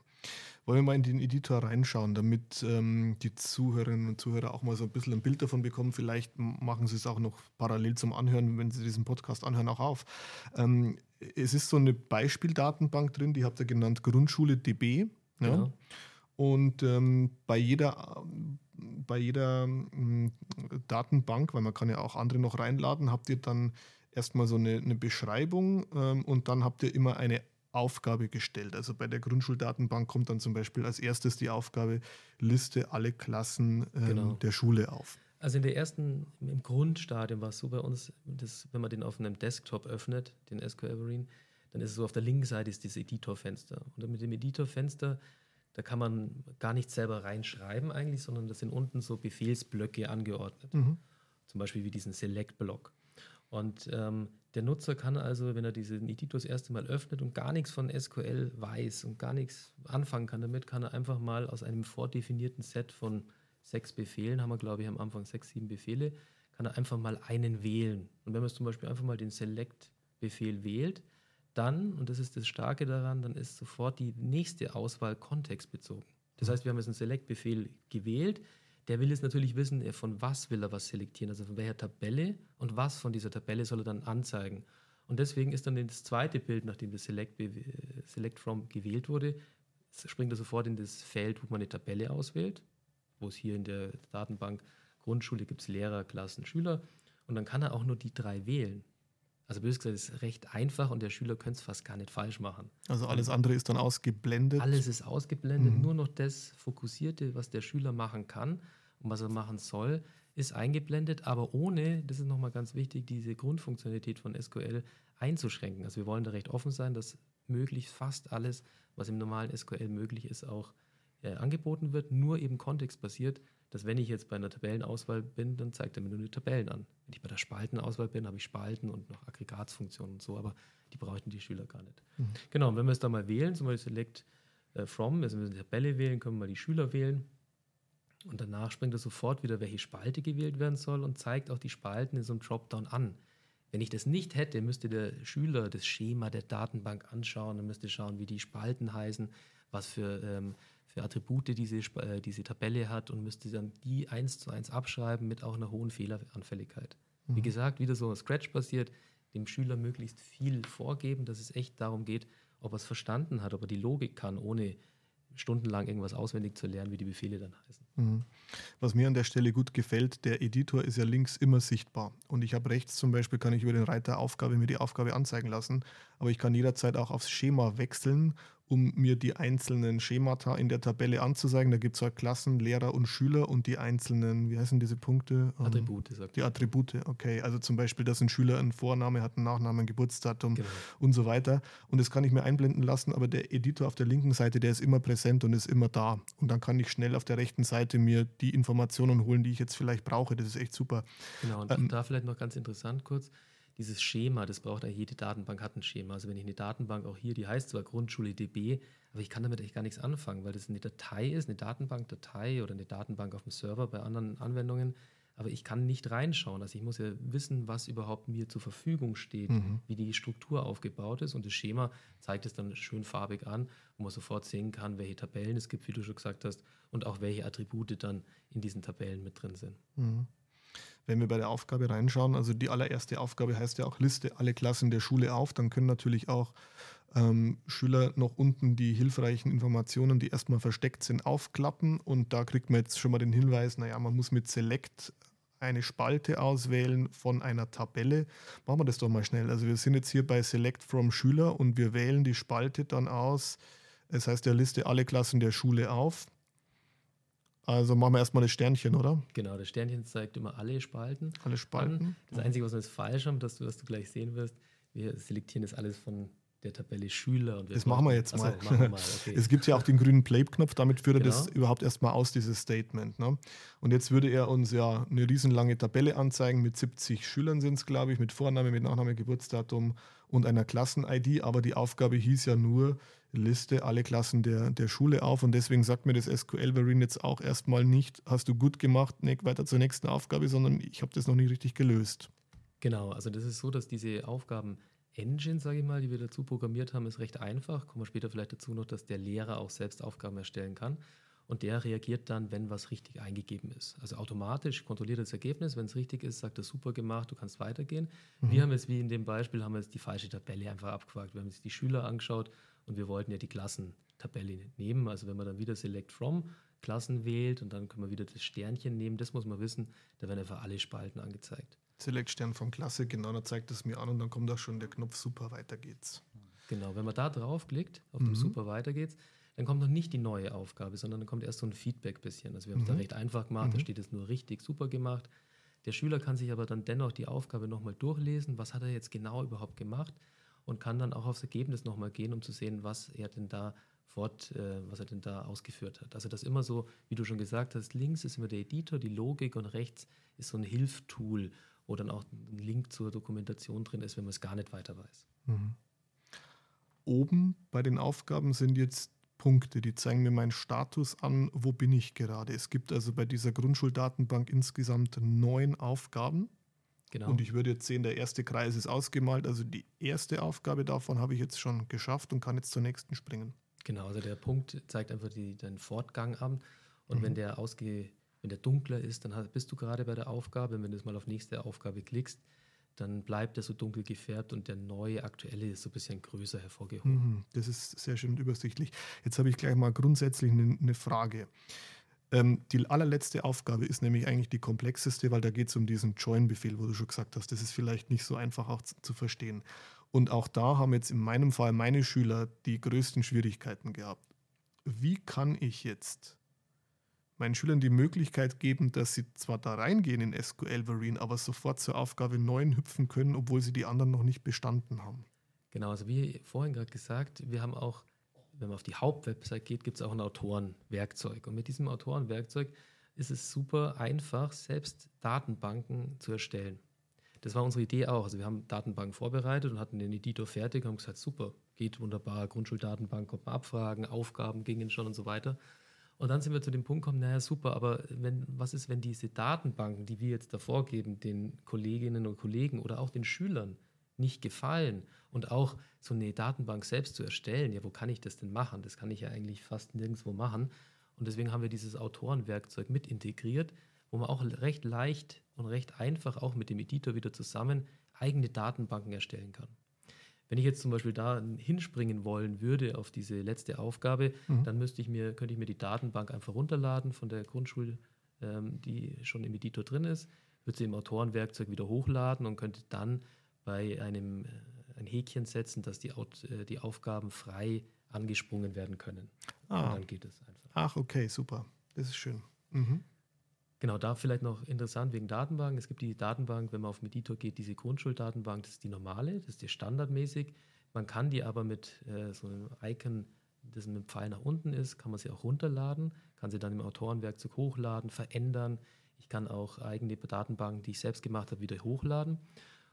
S1: Wollen wir mal in den Editor reinschauen, damit ähm, die Zuhörerinnen und Zuhörer auch mal so ein bisschen ein Bild davon bekommen. Vielleicht machen sie es auch noch parallel zum Anhören, wenn sie diesen Podcast anhören, auch auf. Ähm, es ist so eine Beispieldatenbank drin, die habt ihr genannt Grundschule DB. Ja? Genau. Und ähm, bei jeder bei jeder mm, Datenbank, weil man kann ja auch andere noch reinladen, habt ihr dann erstmal so eine, eine Beschreibung ähm, und dann habt ihr immer eine Aufgabe gestellt. Also bei der Grundschuldatenbank kommt dann zum Beispiel als erstes die Aufgabe, liste alle Klassen ähm, genau. der Schule auf.
S3: Also in der ersten, im Grundstadium war es so bei uns, dass, wenn man den auf einem Desktop öffnet, den SQL Marine, dann ist es so, auf der linken Seite ist dieses Editorfenster. Und mit dem Editorfenster da kann man gar nicht selber reinschreiben eigentlich, sondern das sind unten so Befehlsblöcke angeordnet. Mhm. Zum Beispiel wie diesen Select-Block. Und ähm, der Nutzer kann also, wenn er diesen Editor das erste Mal öffnet und gar nichts von SQL weiß und gar nichts anfangen kann damit, kann er einfach mal aus einem vordefinierten Set von sechs Befehlen, haben wir glaube ich am Anfang sechs, sieben Befehle, kann er einfach mal einen wählen. Und wenn man zum Beispiel einfach mal den Select-Befehl wählt, dann, und das ist das Starke daran, dann ist sofort die nächste Auswahl kontextbezogen. Das heißt, wir haben jetzt einen Select-Befehl gewählt. Der will jetzt natürlich wissen, von was will er was selektieren, also von welcher Tabelle und was von dieser Tabelle soll er dann anzeigen. Und deswegen ist dann das zweite Bild, nachdem das Select, Select From gewählt wurde, springt er sofort in das Feld, wo man eine Tabelle auswählt, wo es hier in der Datenbank Grundschule gibt es Lehrer, Klassen, Schüler. Und dann kann er auch nur die drei wählen. Also bös gesagt, ist recht einfach und der Schüler könnte es fast gar nicht falsch machen.
S1: Also alles andere ist dann ausgeblendet.
S3: Alles ist ausgeblendet, mhm. nur noch das Fokussierte, was der Schüler machen kann und was er machen soll, ist eingeblendet, aber ohne, das ist nochmal ganz wichtig, diese Grundfunktionalität von SQL einzuschränken. Also wir wollen da recht offen sein, dass möglichst fast alles, was im normalen SQL möglich ist, auch äh, angeboten wird, nur eben kontextbasiert, dass wenn ich jetzt bei einer Tabellenauswahl bin, dann zeigt er mir nur die Tabellen an. Wenn ich bei der Spaltenauswahl bin, habe ich Spalten und noch Aggregatsfunktionen und so, aber die bräuchten die Schüler gar nicht. Mhm. Genau, und wenn wir es da mal wählen, zum Beispiel Select äh, From, also wenn wir eine Tabelle wählen, können wir mal die Schüler wählen. Und danach springt er sofort wieder, welche Spalte gewählt werden soll und zeigt auch die Spalten in so einem Dropdown an. Wenn ich das nicht hätte, müsste der Schüler das Schema der Datenbank anschauen und müsste schauen, wie die Spalten heißen, was für ähm, für Attribute diese, äh, diese Tabelle hat und müsste dann die eins zu eins abschreiben mit auch einer hohen Fehleranfälligkeit. Mhm. Wie gesagt, wieder so Scratch basiert, dem Schüler möglichst viel vorgeben, dass es echt darum geht, ob er es verstanden hat, ob er die Logik kann, ohne stundenlang irgendwas auswendig zu lernen, wie die Befehle dann heißen. Mhm.
S1: Was mir an der Stelle gut gefällt, der Editor ist ja links immer sichtbar. Und ich habe rechts zum Beispiel, kann ich über den Reiter Aufgabe mir die Aufgabe anzeigen lassen. Aber ich kann jederzeit auch aufs Schema wechseln um mir die einzelnen Schemata in der Tabelle anzuzeigen. Da gibt es halt Klassen, Lehrer und Schüler und die einzelnen, wie heißen diese Punkte?
S3: Ähm, Attribute,
S1: sagt Die Attribute, okay. Also zum Beispiel, dass ein Schüler einen Vorname hat, einen Nachnamen, ein Geburtsdatum genau. und so weiter. Und das kann ich mir einblenden lassen, aber der Editor auf der linken Seite, der ist immer präsent und ist immer da. Und dann kann ich schnell auf der rechten Seite mir die Informationen holen, die ich jetzt vielleicht brauche. Das ist echt super.
S3: Genau, und ähm, da vielleicht noch ganz interessant kurz dieses Schema, das braucht ja jede Datenbank hat ein Schema. Also wenn ich eine Datenbank auch hier, die heißt zwar Grundschule DB, aber ich kann damit echt gar nichts anfangen, weil das eine Datei ist, eine Datenbankdatei oder eine Datenbank auf dem Server bei anderen Anwendungen. Aber ich kann nicht reinschauen. Also ich muss ja wissen, was überhaupt mir zur Verfügung steht, mhm. wie die Struktur aufgebaut ist. Und das Schema zeigt es dann schön farbig an, wo man sofort sehen kann, welche Tabellen es gibt, wie du schon gesagt hast, und auch welche Attribute dann in diesen Tabellen mit drin sind. Mhm
S1: wenn wir bei der Aufgabe reinschauen, also die allererste Aufgabe heißt ja auch Liste alle Klassen der Schule auf, dann können natürlich auch ähm, Schüler noch unten die hilfreichen Informationen, die erstmal versteckt sind, aufklappen und da kriegt man jetzt schon mal den Hinweis, naja, man muss mit Select eine Spalte auswählen von einer Tabelle. Machen wir das doch mal schnell. Also wir sind jetzt hier bei Select from Schüler und wir wählen die Spalte dann aus. Es heißt der Liste alle Klassen der Schule auf. Also machen wir erstmal das Sternchen, oder?
S3: Genau, das Sternchen zeigt immer alle Spalten.
S1: Alle Spalten. An.
S3: Das Einzige, was wir jetzt falsch haben, dass du, was du gleich sehen wirst, wir selektieren das alles von der Tabelle Schüler. Und
S1: das machen wir jetzt mal. Achso, wir mal. Okay. Es gibt ja auch den grünen Play-Knopf, damit führt genau. er das überhaupt erstmal aus, dieses Statement. Ne? Und jetzt würde er uns ja eine riesenlange Tabelle anzeigen, mit 70 Schülern sind es, glaube ich, mit Vorname, mit Nachname, Geburtsdatum und einer Klassen-ID, aber die Aufgabe hieß ja nur, Liste alle Klassen der, der Schule auf und deswegen sagt mir das SQL-Variant jetzt auch erstmal nicht, hast du gut gemacht, Nick, weiter zur nächsten Aufgabe, sondern ich habe das noch nicht richtig gelöst.
S3: Genau, also das ist so, dass diese Aufgaben Engine, sage ich mal, die wir dazu programmiert haben, ist recht einfach. Kommen wir später vielleicht dazu noch, dass der Lehrer auch selbst Aufgaben erstellen kann. Und der reagiert dann, wenn was richtig eingegeben ist. Also automatisch kontrolliert das Ergebnis. Wenn es richtig ist, sagt er super gemacht, du kannst weitergehen. Mhm. Wir haben jetzt, wie in dem Beispiel, haben wir jetzt die falsche Tabelle einfach abgefragt. Wir haben jetzt die Schüler angeschaut und wir wollten ja die Klassentabelle nehmen. Also wenn man dann wieder Select From Klassen wählt und dann können wir wieder das Sternchen nehmen, das muss man wissen, da werden einfach alle Spalten angezeigt.
S1: Select Stern von Klasse, genau, dann zeigt es mir an und dann kommt auch schon der Knopf Super, weiter geht's.
S3: Genau, wenn man da draufklickt, auf mhm. dem Super, weiter geht's, dann kommt noch nicht die neue Aufgabe, sondern dann kommt erst so ein Feedback bisschen. Also wir haben es mhm. da recht einfach gemacht, mhm. da steht es nur richtig super gemacht. Der Schüler kann sich aber dann dennoch die Aufgabe nochmal durchlesen, was hat er jetzt genau überhaupt gemacht und kann dann auch aufs Ergebnis nochmal gehen, um zu sehen, was er denn da fort, äh, was er denn da ausgeführt hat. Also das immer so, wie du schon gesagt hast, links ist immer der Editor, die Logik und rechts ist so ein Hilftool, wo dann auch ein Link zur Dokumentation drin ist, wenn man es gar nicht weiter weiß. Mhm.
S1: Oben bei den Aufgaben sind jetzt Punkte, die zeigen mir meinen Status an, wo bin ich gerade. Es gibt also bei dieser Grundschuldatenbank insgesamt neun Aufgaben. Genau. Und ich würde jetzt sehen, der erste Kreis ist ausgemalt. Also die erste Aufgabe davon habe ich jetzt schon geschafft und kann jetzt zur nächsten springen.
S3: Genau, also der Punkt zeigt einfach die, den Fortgang an. Und mhm. wenn der ausge, wenn der dunkler ist, dann bist du gerade bei der Aufgabe. Und wenn du mal auf nächste Aufgabe klickst, dann bleibt er so dunkel gefärbt und der neue, aktuelle ist so ein bisschen größer hervorgehoben. Mhm,
S1: das ist sehr schön und übersichtlich. Jetzt habe ich gleich mal grundsätzlich eine, Frage. Ähm, die allerletzte Aufgabe ist nämlich eigentlich die komplexeste, weil da geht es um diesen Join-Befehl, wo du schon gesagt hast, das ist vielleicht nicht so einfach auch zu verstehen. Und auch da haben jetzt in meinem Fall meine Schüler die größten Schwierigkeiten gehabt. Wie kann ich jetzt meinen Schülern die Möglichkeit geben, dass sie zwar da reingehen in SQL Marine, aber sofort zur Aufgabe 9 hüpfen können, obwohl sie die anderen noch nicht bestanden haben?
S3: Genau, also wie vorhin gerade gesagt, wir haben auch, wenn man auf die Hauptwebsite geht, gibt es auch ein Autorenwerkzeug. Und mit diesem Autorenwerkzeug ist es super einfach, selbst Datenbanken zu erstellen. Das war unsere Idee auch. Also wir haben Datenbanken vorbereitet und hatten den Editor fertig und haben gesagt, super, geht wunderbar, Grundschuldatenbank, konnte man abfragen, Aufgaben gingen schon und so weiter. Und dann sind wir zu dem Punkt gekommen, naja, super, aber wenn, was ist, wenn diese Datenbanken, die wir jetzt davor geben, den Kolleginnen und Kollegen oder auch den Schülern nicht gefallen und auch so eine Datenbank selbst zu erstellen, ja, wo kann ich das denn machen? Das kann ich ja eigentlich fast nirgendwo machen. Und deswegen haben wir dieses Autorenwerkzeug mit integriert, wo man auch recht leicht und recht einfach auch mit dem Editor wieder zusammen eigene Datenbanken erstellen kann. Wenn ich jetzt zum Beispiel da hinspringen wollen würde auf diese letzte Aufgabe, mhm. dann müsste ich mir, könnte ich mir die Datenbank einfach runterladen von der Grundschule, ähm, die schon im Editor drin ist, würde sie im Autorenwerkzeug wieder hochladen und könnte dann bei einem äh, ein Häkchen setzen, dass die, äh, die Aufgaben frei angesprungen werden können.
S1: Ah. Und dann geht es einfach. Ach, okay, super. Das ist schön. Mhm.
S3: Genau, da vielleicht noch interessant wegen Datenbank. Es gibt die Datenbank, wenn man auf Meditor geht, diese Grundschuldatenbank, das ist die normale, das ist die standardmäßig. Man kann die aber mit äh, so einem Icon, das mit dem Pfeil nach unten ist, kann man sie auch runterladen, kann sie dann im Autorenwerkzeug hochladen, verändern. Ich kann auch eigene Datenbanken, die ich selbst gemacht habe, wieder hochladen.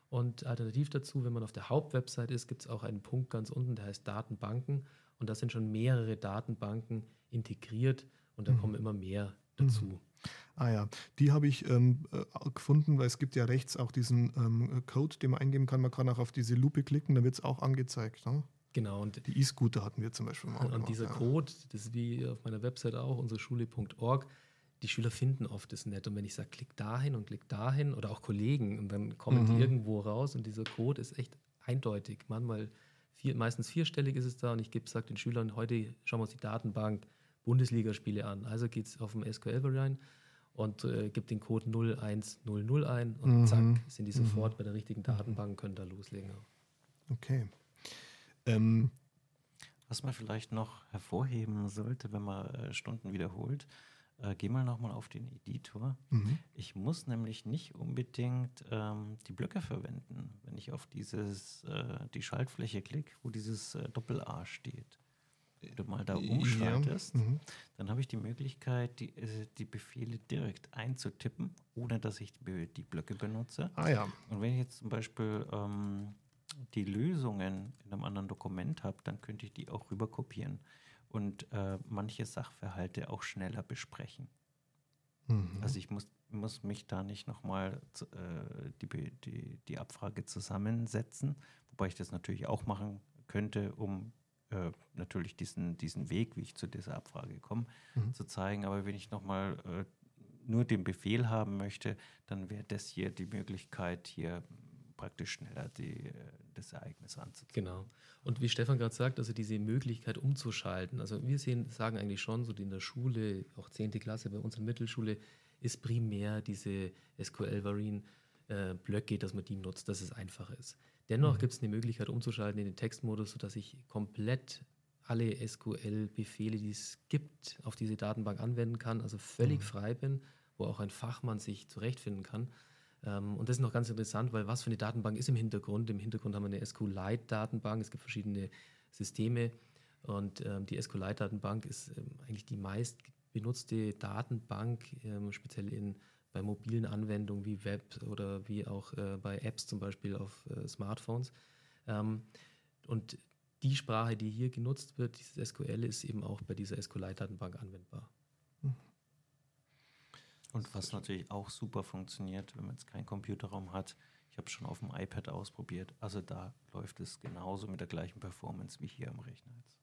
S3: Und alternativ dazu, wenn man auf der Hauptwebsite ist, gibt es auch einen Punkt ganz unten, der heißt Datenbanken. Und da sind schon mehrere Datenbanken integriert und da mhm. kommen immer mehr dazu. Mhm.
S1: Ah ja, die habe ich ähm, äh, gefunden, weil es gibt ja rechts auch diesen ähm, Code, den man eingeben kann. Man kann auch auf diese Lupe klicken, dann wird es auch angezeigt. Ne?
S3: Genau. Und
S1: die E-Scooter hatten wir zum Beispiel
S3: mal. Und gemacht, dieser ja. Code, das ist wie auf meiner Website auch, unsere Schule.org, die Schüler finden oft das nett. Und wenn ich sage, klick dahin und klick dahin oder auch Kollegen und dann kommen mhm. die irgendwo raus und dieser Code ist echt eindeutig. Manchmal vier, meistens vierstellig ist es da und ich gebe, sage den Schülern, heute schauen wir uns die Datenbank Bundesligaspiele an. Also geht es auf dem SQL rein und äh, gibt den Code 0100 ein und mhm. zack, sind die sofort mhm. bei der richtigen Datenbank und können da loslegen.
S1: Okay. Ähm.
S2: Was man vielleicht noch hervorheben sollte, wenn man äh, Stunden wiederholt, äh, geh mal nochmal auf den Editor. Mhm. Ich muss nämlich nicht unbedingt ähm, die Blöcke verwenden, wenn ich auf dieses, äh, die Schaltfläche klicke, wo dieses äh, Doppel-A steht du mal da umschaltest, ja. mhm. dann habe ich die Möglichkeit, die, äh, die Befehle direkt einzutippen, ohne dass ich die, die Blöcke benutze.
S1: Ah ja.
S2: Und wenn ich jetzt zum Beispiel ähm, die Lösungen in einem anderen Dokument habe, dann könnte ich die auch rüber kopieren und äh, manche Sachverhalte auch schneller besprechen. Mhm. Also ich muss, muss mich da nicht nochmal äh, die, die, die Abfrage zusammensetzen, wobei ich das natürlich auch machen könnte, um äh, natürlich diesen, diesen Weg, wie ich zu dieser Abfrage komme, mhm. zu zeigen. Aber wenn ich nochmal äh, nur den Befehl haben möchte, dann wäre das hier die Möglichkeit, hier praktisch schneller die, äh, das Ereignis anzuzeigen.
S3: Genau. Und wie Stefan gerade sagt, also diese Möglichkeit umzuschalten. Also wir sehen, sagen eigentlich schon, so in der Schule, auch 10. Klasse bei uns in der Mittelschule, ist primär diese SQL-Varien-Blöcke, äh, dass man die nutzt, dass es einfacher ist. Dennoch mhm. gibt es eine Möglichkeit umzuschalten in den Textmodus, sodass ich komplett alle SQL-Befehle, die es gibt, auf diese Datenbank anwenden kann, also völlig mhm. frei bin, wo auch ein Fachmann sich zurechtfinden kann. Ähm, und das ist noch ganz interessant, weil was für eine Datenbank ist im Hintergrund? Im Hintergrund haben wir eine SQLite-Datenbank, es gibt verschiedene Systeme und ähm, die SQLite-Datenbank ist ähm, eigentlich die meist benutzte Datenbank, speziell in bei mobilen Anwendungen wie Web oder wie auch äh, bei Apps zum Beispiel auf äh, Smartphones. Ähm, und die Sprache, die hier genutzt wird, dieses SQL, ist eben auch bei dieser SQLite-Datenbank anwendbar.
S2: Und was natürlich auch super funktioniert, wenn man jetzt keinen Computerraum hat, ich habe es schon auf dem iPad ausprobiert, also da läuft es genauso mit der gleichen Performance wie hier am Rechner jetzt.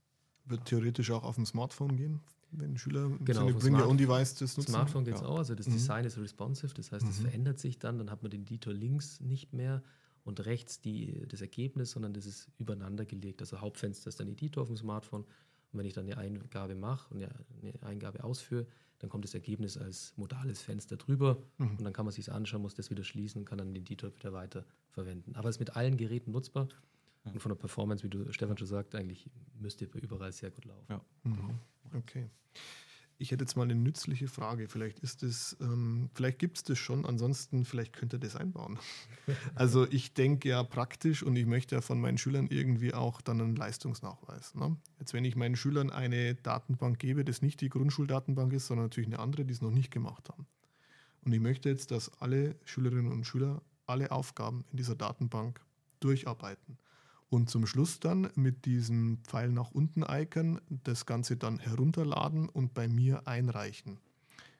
S1: Wird theoretisch auch auf dem Smartphone gehen? Wenn Schüler
S3: genau,
S1: Sinne Bring Your Own Device
S3: das nutzen. Smartphone geht es ja. auch, also das mhm. Design ist responsive, das heißt, es mhm. verändert sich dann, dann hat man den Editor links nicht mehr und rechts die, das Ergebnis, sondern das ist übereinander gelegt. Also Hauptfenster ist dann Editor auf dem Smartphone und wenn ich dann eine Eingabe mache und eine Eingabe ausführe, dann kommt das Ergebnis als modales Fenster drüber mhm. und dann kann man sich anschauen, muss das wieder schließen und kann dann den Editor wieder weiter verwenden. Aber es ist mit allen Geräten nutzbar und von der Performance, wie du Stefan schon sagt, eigentlich müsste überall sehr gut laufen. Ja.
S1: Mhm. Okay. Ich hätte jetzt mal eine nützliche Frage. Vielleicht ist es, ähm, vielleicht gibt es das schon, ansonsten vielleicht könnt ihr das einbauen. also ich denke ja praktisch und ich möchte ja von meinen Schülern irgendwie auch dann einen Leistungsnachweis. Ne? Jetzt, wenn ich meinen Schülern eine Datenbank gebe, das nicht die Grundschuldatenbank ist, sondern natürlich eine andere, die es noch nicht gemacht haben. Und ich möchte jetzt, dass alle Schülerinnen und Schüler alle Aufgaben in dieser Datenbank durcharbeiten und zum Schluss dann mit diesem Pfeil nach unten Icon das Ganze dann herunterladen und bei mir einreichen.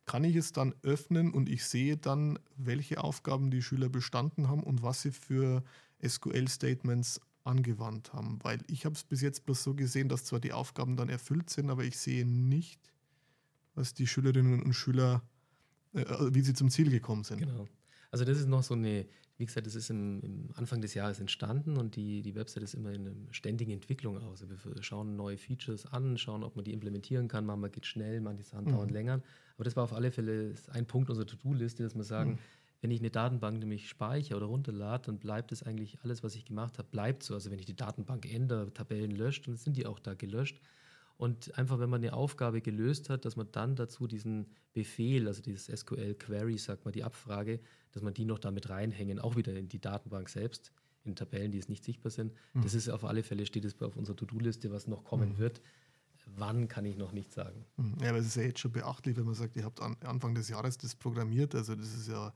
S1: Kann ich es dann öffnen und ich sehe dann, welche Aufgaben die Schüler bestanden haben und was sie für SQL-Statements angewandt haben. Weil ich habe es bis jetzt bloß so gesehen, dass zwar die Aufgaben dann erfüllt sind, aber ich sehe nicht, was die Schülerinnen und Schüler, äh, wie sie zum Ziel gekommen sind.
S3: Genau. Also das ist noch so eine wie gesagt, das ist im, im, Anfang des Jahres entstanden und die, die Website ist immer in einer ständigen Entwicklung aus. Also wir schauen neue Features an, schauen, ob man die implementieren kann. Manchmal geht schnell, manche Sachen mhm. dauern länger. Aber das war auf alle Fälle ein Punkt unserer To-Do-Liste, dass wir sagen, mhm. wenn ich eine Datenbank nämlich speichere oder runterlade, dann bleibt es eigentlich alles, was ich gemacht habe, bleibt so. Also wenn ich die Datenbank ändere, Tabellen löscht, dann sind die auch da gelöscht. Und einfach, wenn man eine Aufgabe gelöst hat, dass man dann dazu diesen Befehl, also dieses SQL-Query, sagt man, die Abfrage, dass man die noch damit reinhängen, auch wieder in die Datenbank selbst, in Tabellen, die es nicht sichtbar sind. Mhm. Das ist auf alle Fälle, steht es auf unserer To-Do-Liste, was noch kommen mhm. wird. Wann kann ich noch nicht sagen.
S1: Mhm. Ja, aber es ist ja jetzt schon beachtlich, wenn man sagt, ihr habt an, Anfang des Jahres das programmiert. Also das ist ja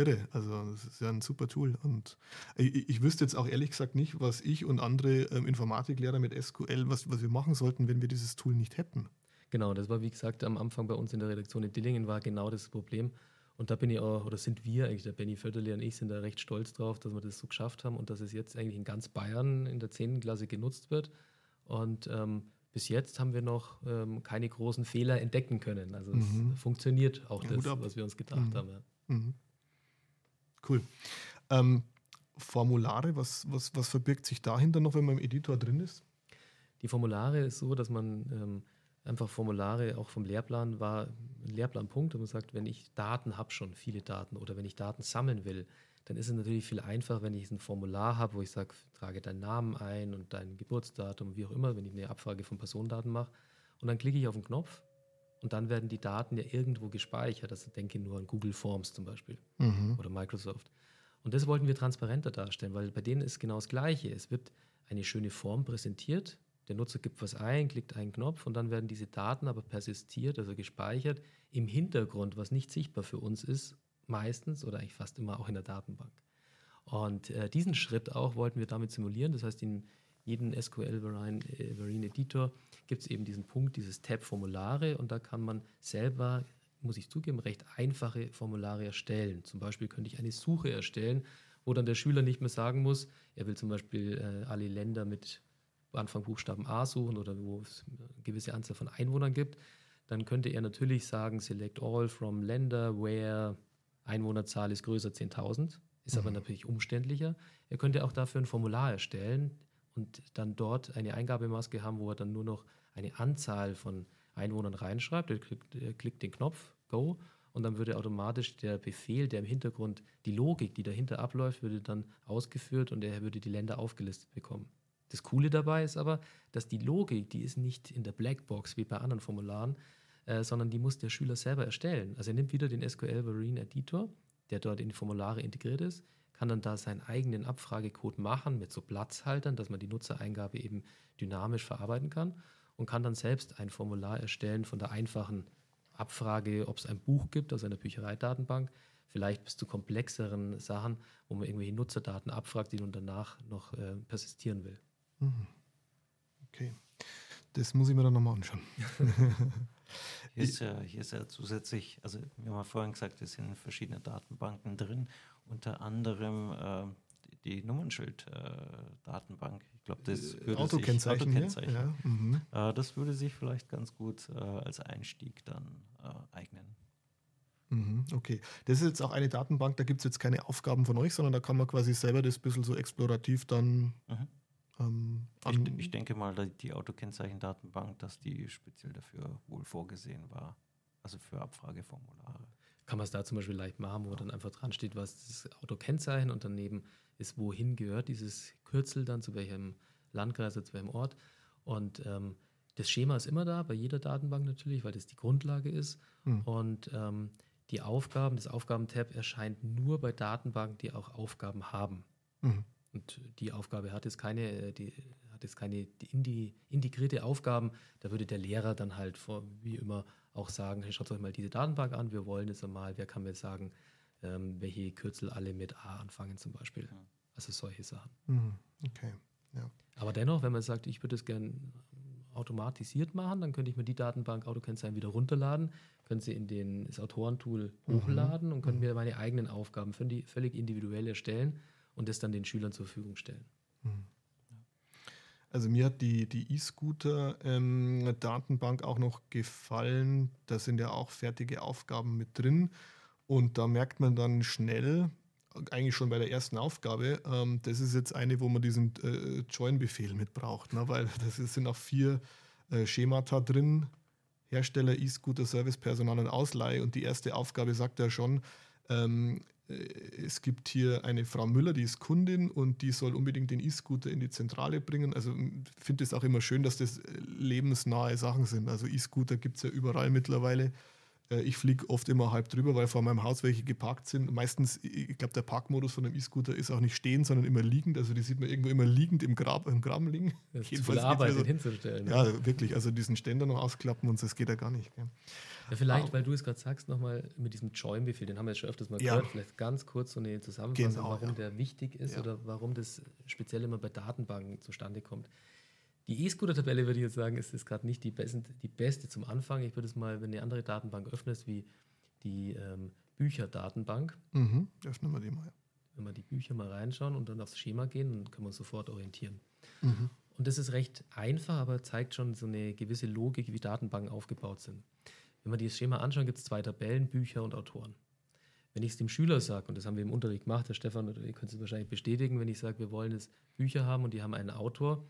S1: irre. Also das ist ja ein super Tool. Und ich, ich wüsste jetzt auch ehrlich gesagt nicht, was ich und andere ähm, Informatiklehrer mit SQL, was, was wir machen sollten, wenn wir dieses Tool nicht hätten.
S3: Genau, das war wie gesagt am Anfang bei uns in der Redaktion in Dillingen war genau das Problem. Und da bin ich auch, oder sind wir eigentlich, der Benny Vötterle und ich sind da recht stolz drauf, dass wir das so geschafft haben und dass es jetzt eigentlich in ganz Bayern in der 10. Klasse genutzt wird. Und ähm, bis jetzt haben wir noch ähm, keine großen Fehler entdecken können. Also mhm. es funktioniert auch ja, das, was wir uns gedacht mhm. haben. Ja. Mhm.
S1: Cool. Ähm, Formulare, was, was, was verbirgt sich dahinter noch, wenn man im Editor drin ist?
S3: Die Formulare ist so, dass man ähm, einfach Formulare auch vom Lehrplan war ein Lehrplanpunkt, und man sagt, wenn ich Daten habe, schon viele Daten oder wenn ich Daten sammeln will, dann ist es natürlich viel einfacher, wenn ich ein Formular habe, wo ich sage, trage deinen Namen ein und dein Geburtsdatum, wie auch immer, wenn ich eine Abfrage von Personendaten mache. Und dann klicke ich auf den Knopf und dann werden die Daten ja irgendwo gespeichert. Also denke nur an Google Forms zum Beispiel mhm. oder Microsoft. Und das wollten wir transparenter darstellen, weil bei denen ist genau das Gleiche. Es wird eine schöne Form präsentiert. Der Nutzer gibt was ein, klickt einen Knopf und dann werden diese Daten aber persistiert, also gespeichert im Hintergrund, was nicht sichtbar für uns ist, meistens oder eigentlich fast immer auch in der Datenbank. Und äh, diesen Schritt auch wollten wir damit simulieren. Das heißt, in jedem SQL Marine, äh, Marine Editor gibt es eben diesen Punkt, dieses Tab Formulare und da kann man selber, muss ich zugeben, recht einfache Formulare erstellen. Zum Beispiel könnte ich eine Suche erstellen, wo dann der Schüler nicht mehr sagen muss, er will zum Beispiel äh, alle Länder mit Anfang Buchstaben A suchen oder wo es eine gewisse Anzahl von Einwohnern gibt. Dann könnte er natürlich sagen, select all from Länder where Einwohnerzahl ist größer 10.000. Ist mhm. aber natürlich umständlicher. Er könnte auch dafür ein Formular erstellen, und dann dort eine Eingabemaske haben, wo er dann nur noch eine Anzahl von Einwohnern reinschreibt. Er klickt, er klickt den Knopf Go und dann würde automatisch der Befehl, der im Hintergrund die Logik, die dahinter abläuft, würde dann ausgeführt und er würde die Länder aufgelistet bekommen. Das Coole dabei ist aber, dass die Logik, die ist nicht in der Blackbox wie bei anderen Formularen, äh, sondern die muss der Schüler selber erstellen. Also er nimmt wieder den SQL Marine Editor, der dort in die Formulare integriert ist, kann dann da seinen eigenen Abfragecode machen mit so Platzhaltern, dass man die Nutzereingabe eben dynamisch verarbeiten kann und kann dann selbst ein Formular erstellen von der einfachen Abfrage, ob es ein Buch gibt aus einer Büchereidatenbank, vielleicht bis zu komplexeren Sachen, wo man irgendwelche Nutzerdaten abfragt, die man danach noch äh, persistieren will. Mhm.
S1: Okay. Das muss ich mir dann nochmal anschauen.
S2: Hier ist, ja, hier ist ja zusätzlich, also wir haben vorhin gesagt, es sind verschiedene Datenbanken drin unter anderem äh, die Nummernschild-Datenbank. ich glaube, das
S1: äh, würde Autokennzeichen, sich Autokennzeichen. Ja?
S2: Mhm. Äh, das würde sich vielleicht ganz gut äh, als Einstieg dann äh, eignen.
S1: Mhm, okay. Das ist jetzt auch eine Datenbank, da gibt es jetzt keine Aufgaben von euch, sondern da kann man quasi selber das ein bisschen so explorativ dann.
S2: Mhm.
S1: Ähm,
S2: Ich, ich denke mal, die Autokennzeichendatenbank, dass die speziell dafür wohl vorgesehen war. Also für Abfrageformulare.
S3: Kann man es da zum Beispiel leicht machen, wo dann einfach dran steht, was das Autokennzeichen und daneben ist, wohin gehört dieses Kürzel dann, zu welchem Landkreis oder zu welchem Ort. Und ähm, das Schema ist immer da, bei jeder Datenbank natürlich, weil das die Grundlage ist.
S1: Hm.
S3: Und ähm, die Aufgaben, das Aufgabentab erscheint nur bei Datenbanken, die auch Aufgaben haben.
S1: Mhm.
S3: Und die Aufgabe hat jetzt keine, äh, die hat jetzt keine die integrierte Aufgaben. Da würde der Lehrer dann halt vor, wie immer auch sagen, hey, schaut euch mal diese Datenbank an, wir wollen jetzt einmal, wer kann mir sagen, ähm, welche Kürzel alle mit A anfangen zum Beispiel.
S2: Ja.
S3: Also solche Sachen.
S1: Mhm. Okay.
S3: Aber dennoch, wenn man sagt, ich würde es gern automatisiert machen, dann könnte ich mir die Datenbank Autokennzeichen wieder runterladen, können sie in den, das Autorentool
S1: Mhm.
S3: hochladen und können mir meine eigenen Aufgaben völlig völlig individuell erstellen und das dann den Schülern zur Verfügung stellen.
S1: Also mir hat die, die E-Scooter-Datenbank auch noch gefallen. Da sind ja auch fertige Aufgaben mit drin. Und da merkt man dann schnell, eigentlich schon bei der ersten Aufgabe, ähm, das ist jetzt eine, wo man diesen äh, Join-Befehl mit braucht. Ne? Weil das ist, sind auch vier äh, Schemata drin. Hersteller, E-Scooter, Service, Personal und Ausleihe. Und die erste Aufgabe sagt ja schon, ähm, äh, es gibt hier eine Frau Müller, die ist Kundin und die soll unbedingt den E-Scooter in die Zentrale bringen. Also ich finde es auch immer schön, dass das äh, lebensnahe Sachen sind. Also E-Scooter gibt es ja überall mittlerweile. Äh, Ich fliege oft immer halb drüber, weil vor meinem Haus welche geparkt sind. Meistens, ich glaube, der Parkmodus von einem E-Scooter ist auch nicht stehend, sondern immer liegend. Also die sieht man irgendwo immer liegend im, Grab, im Graben liegen.
S3: Das ist
S1: Jedenfalls
S3: viel Arbeit, den hinzustellen.
S1: so, ja, wirklich. Also diesen Ständer noch ausklappen und so, das geht ja gar nicht. Gell?
S3: Ja, vielleicht,
S1: Ah.
S3: weil du es gerade sagst, nochmal mit diesem Join-Befehl, den haben wir jetzt schon öfters mal
S1: Ja.
S3: gehört, vielleicht ganz kurz so eine Zusammenfassung,
S1: Genau,
S3: warum
S1: ja.
S3: der wichtig ist
S1: Ja.
S3: oder warum das speziell immer bei Datenbanken zustande kommt. Die E-Scooter-Tabelle, würde ich jetzt sagen, ist, ist gerade nicht die, besten, die beste zum Anfang. Ich würde es mal, wenn du eine andere Datenbank öffnest, wie die ähm, Bücherdatenbank,
S1: Mhm. Öffnen wir die mal.
S3: wenn wir die Bücher mal reinschauen und dann aufs Schema gehen, dann können wir uns sofort orientieren.
S1: Mhm.
S3: Und das ist recht einfach, aber zeigt schon so eine gewisse Logik, wie Datenbanken aufgebaut sind. Wenn wir dieses Schema anschauen, gibt es zwei Tabellen, Bücher und Autoren. Wenn ich es dem Schüler sage, und das haben wir im Unterricht gemacht, Herr Stefan, oder ihr könnt es wahrscheinlich bestätigen, wenn ich sage, wir wollen jetzt Bücher haben und die haben einen Autor,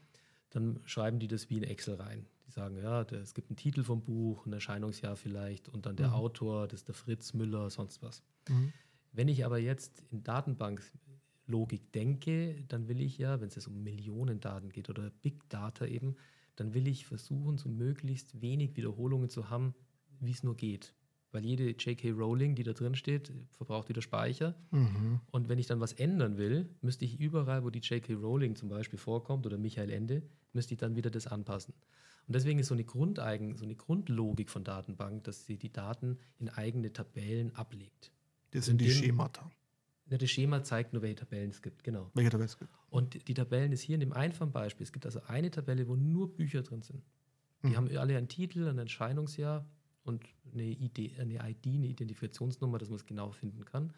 S3: dann schreiben die das wie in Excel rein. Die sagen, ja, der, es gibt einen Titel vom Buch, ein Erscheinungsjahr vielleicht und dann der
S1: Mhm.
S3: Autor, das ist der Fritz Müller, sonst was.
S1: Mhm.
S3: Wenn ich aber jetzt in Datenbanklogik denke, dann will ich ja, wenn es jetzt um Millionen Daten geht oder Big Data eben, dann will ich versuchen, so möglichst wenig Wiederholungen zu haben, wie es nur geht. Weil jede J.K. Rowling, die da drin steht, verbraucht wieder Speicher.
S1: Mhm.
S3: Und wenn ich dann was ändern will, müsste ich überall, wo die J.K. Rowling zum Beispiel vorkommt oder Michael Ende, müsste ich dann wieder das anpassen. Und deswegen ist so eine Grundeigen, so eine Grundlogik von Datenbank, dass sie die Daten in eigene Tabellen ablegt.
S1: Das sind die
S3: dem-
S1: Schemata.
S3: Ja, das Schema zeigt nur, welche Tabellen es gibt, genau.
S1: Welche Tabelle es gibt.
S3: Und die Tabellen ist hier in dem einfachen Beispiel. Es gibt also eine Tabelle, wo nur Bücher drin sind. Die
S1: Mhm.
S3: haben alle einen Titel, ein Erscheinungsjahr und eine, ID, eine ID, eine Identifikationsnummer, dass man es genau finden kann.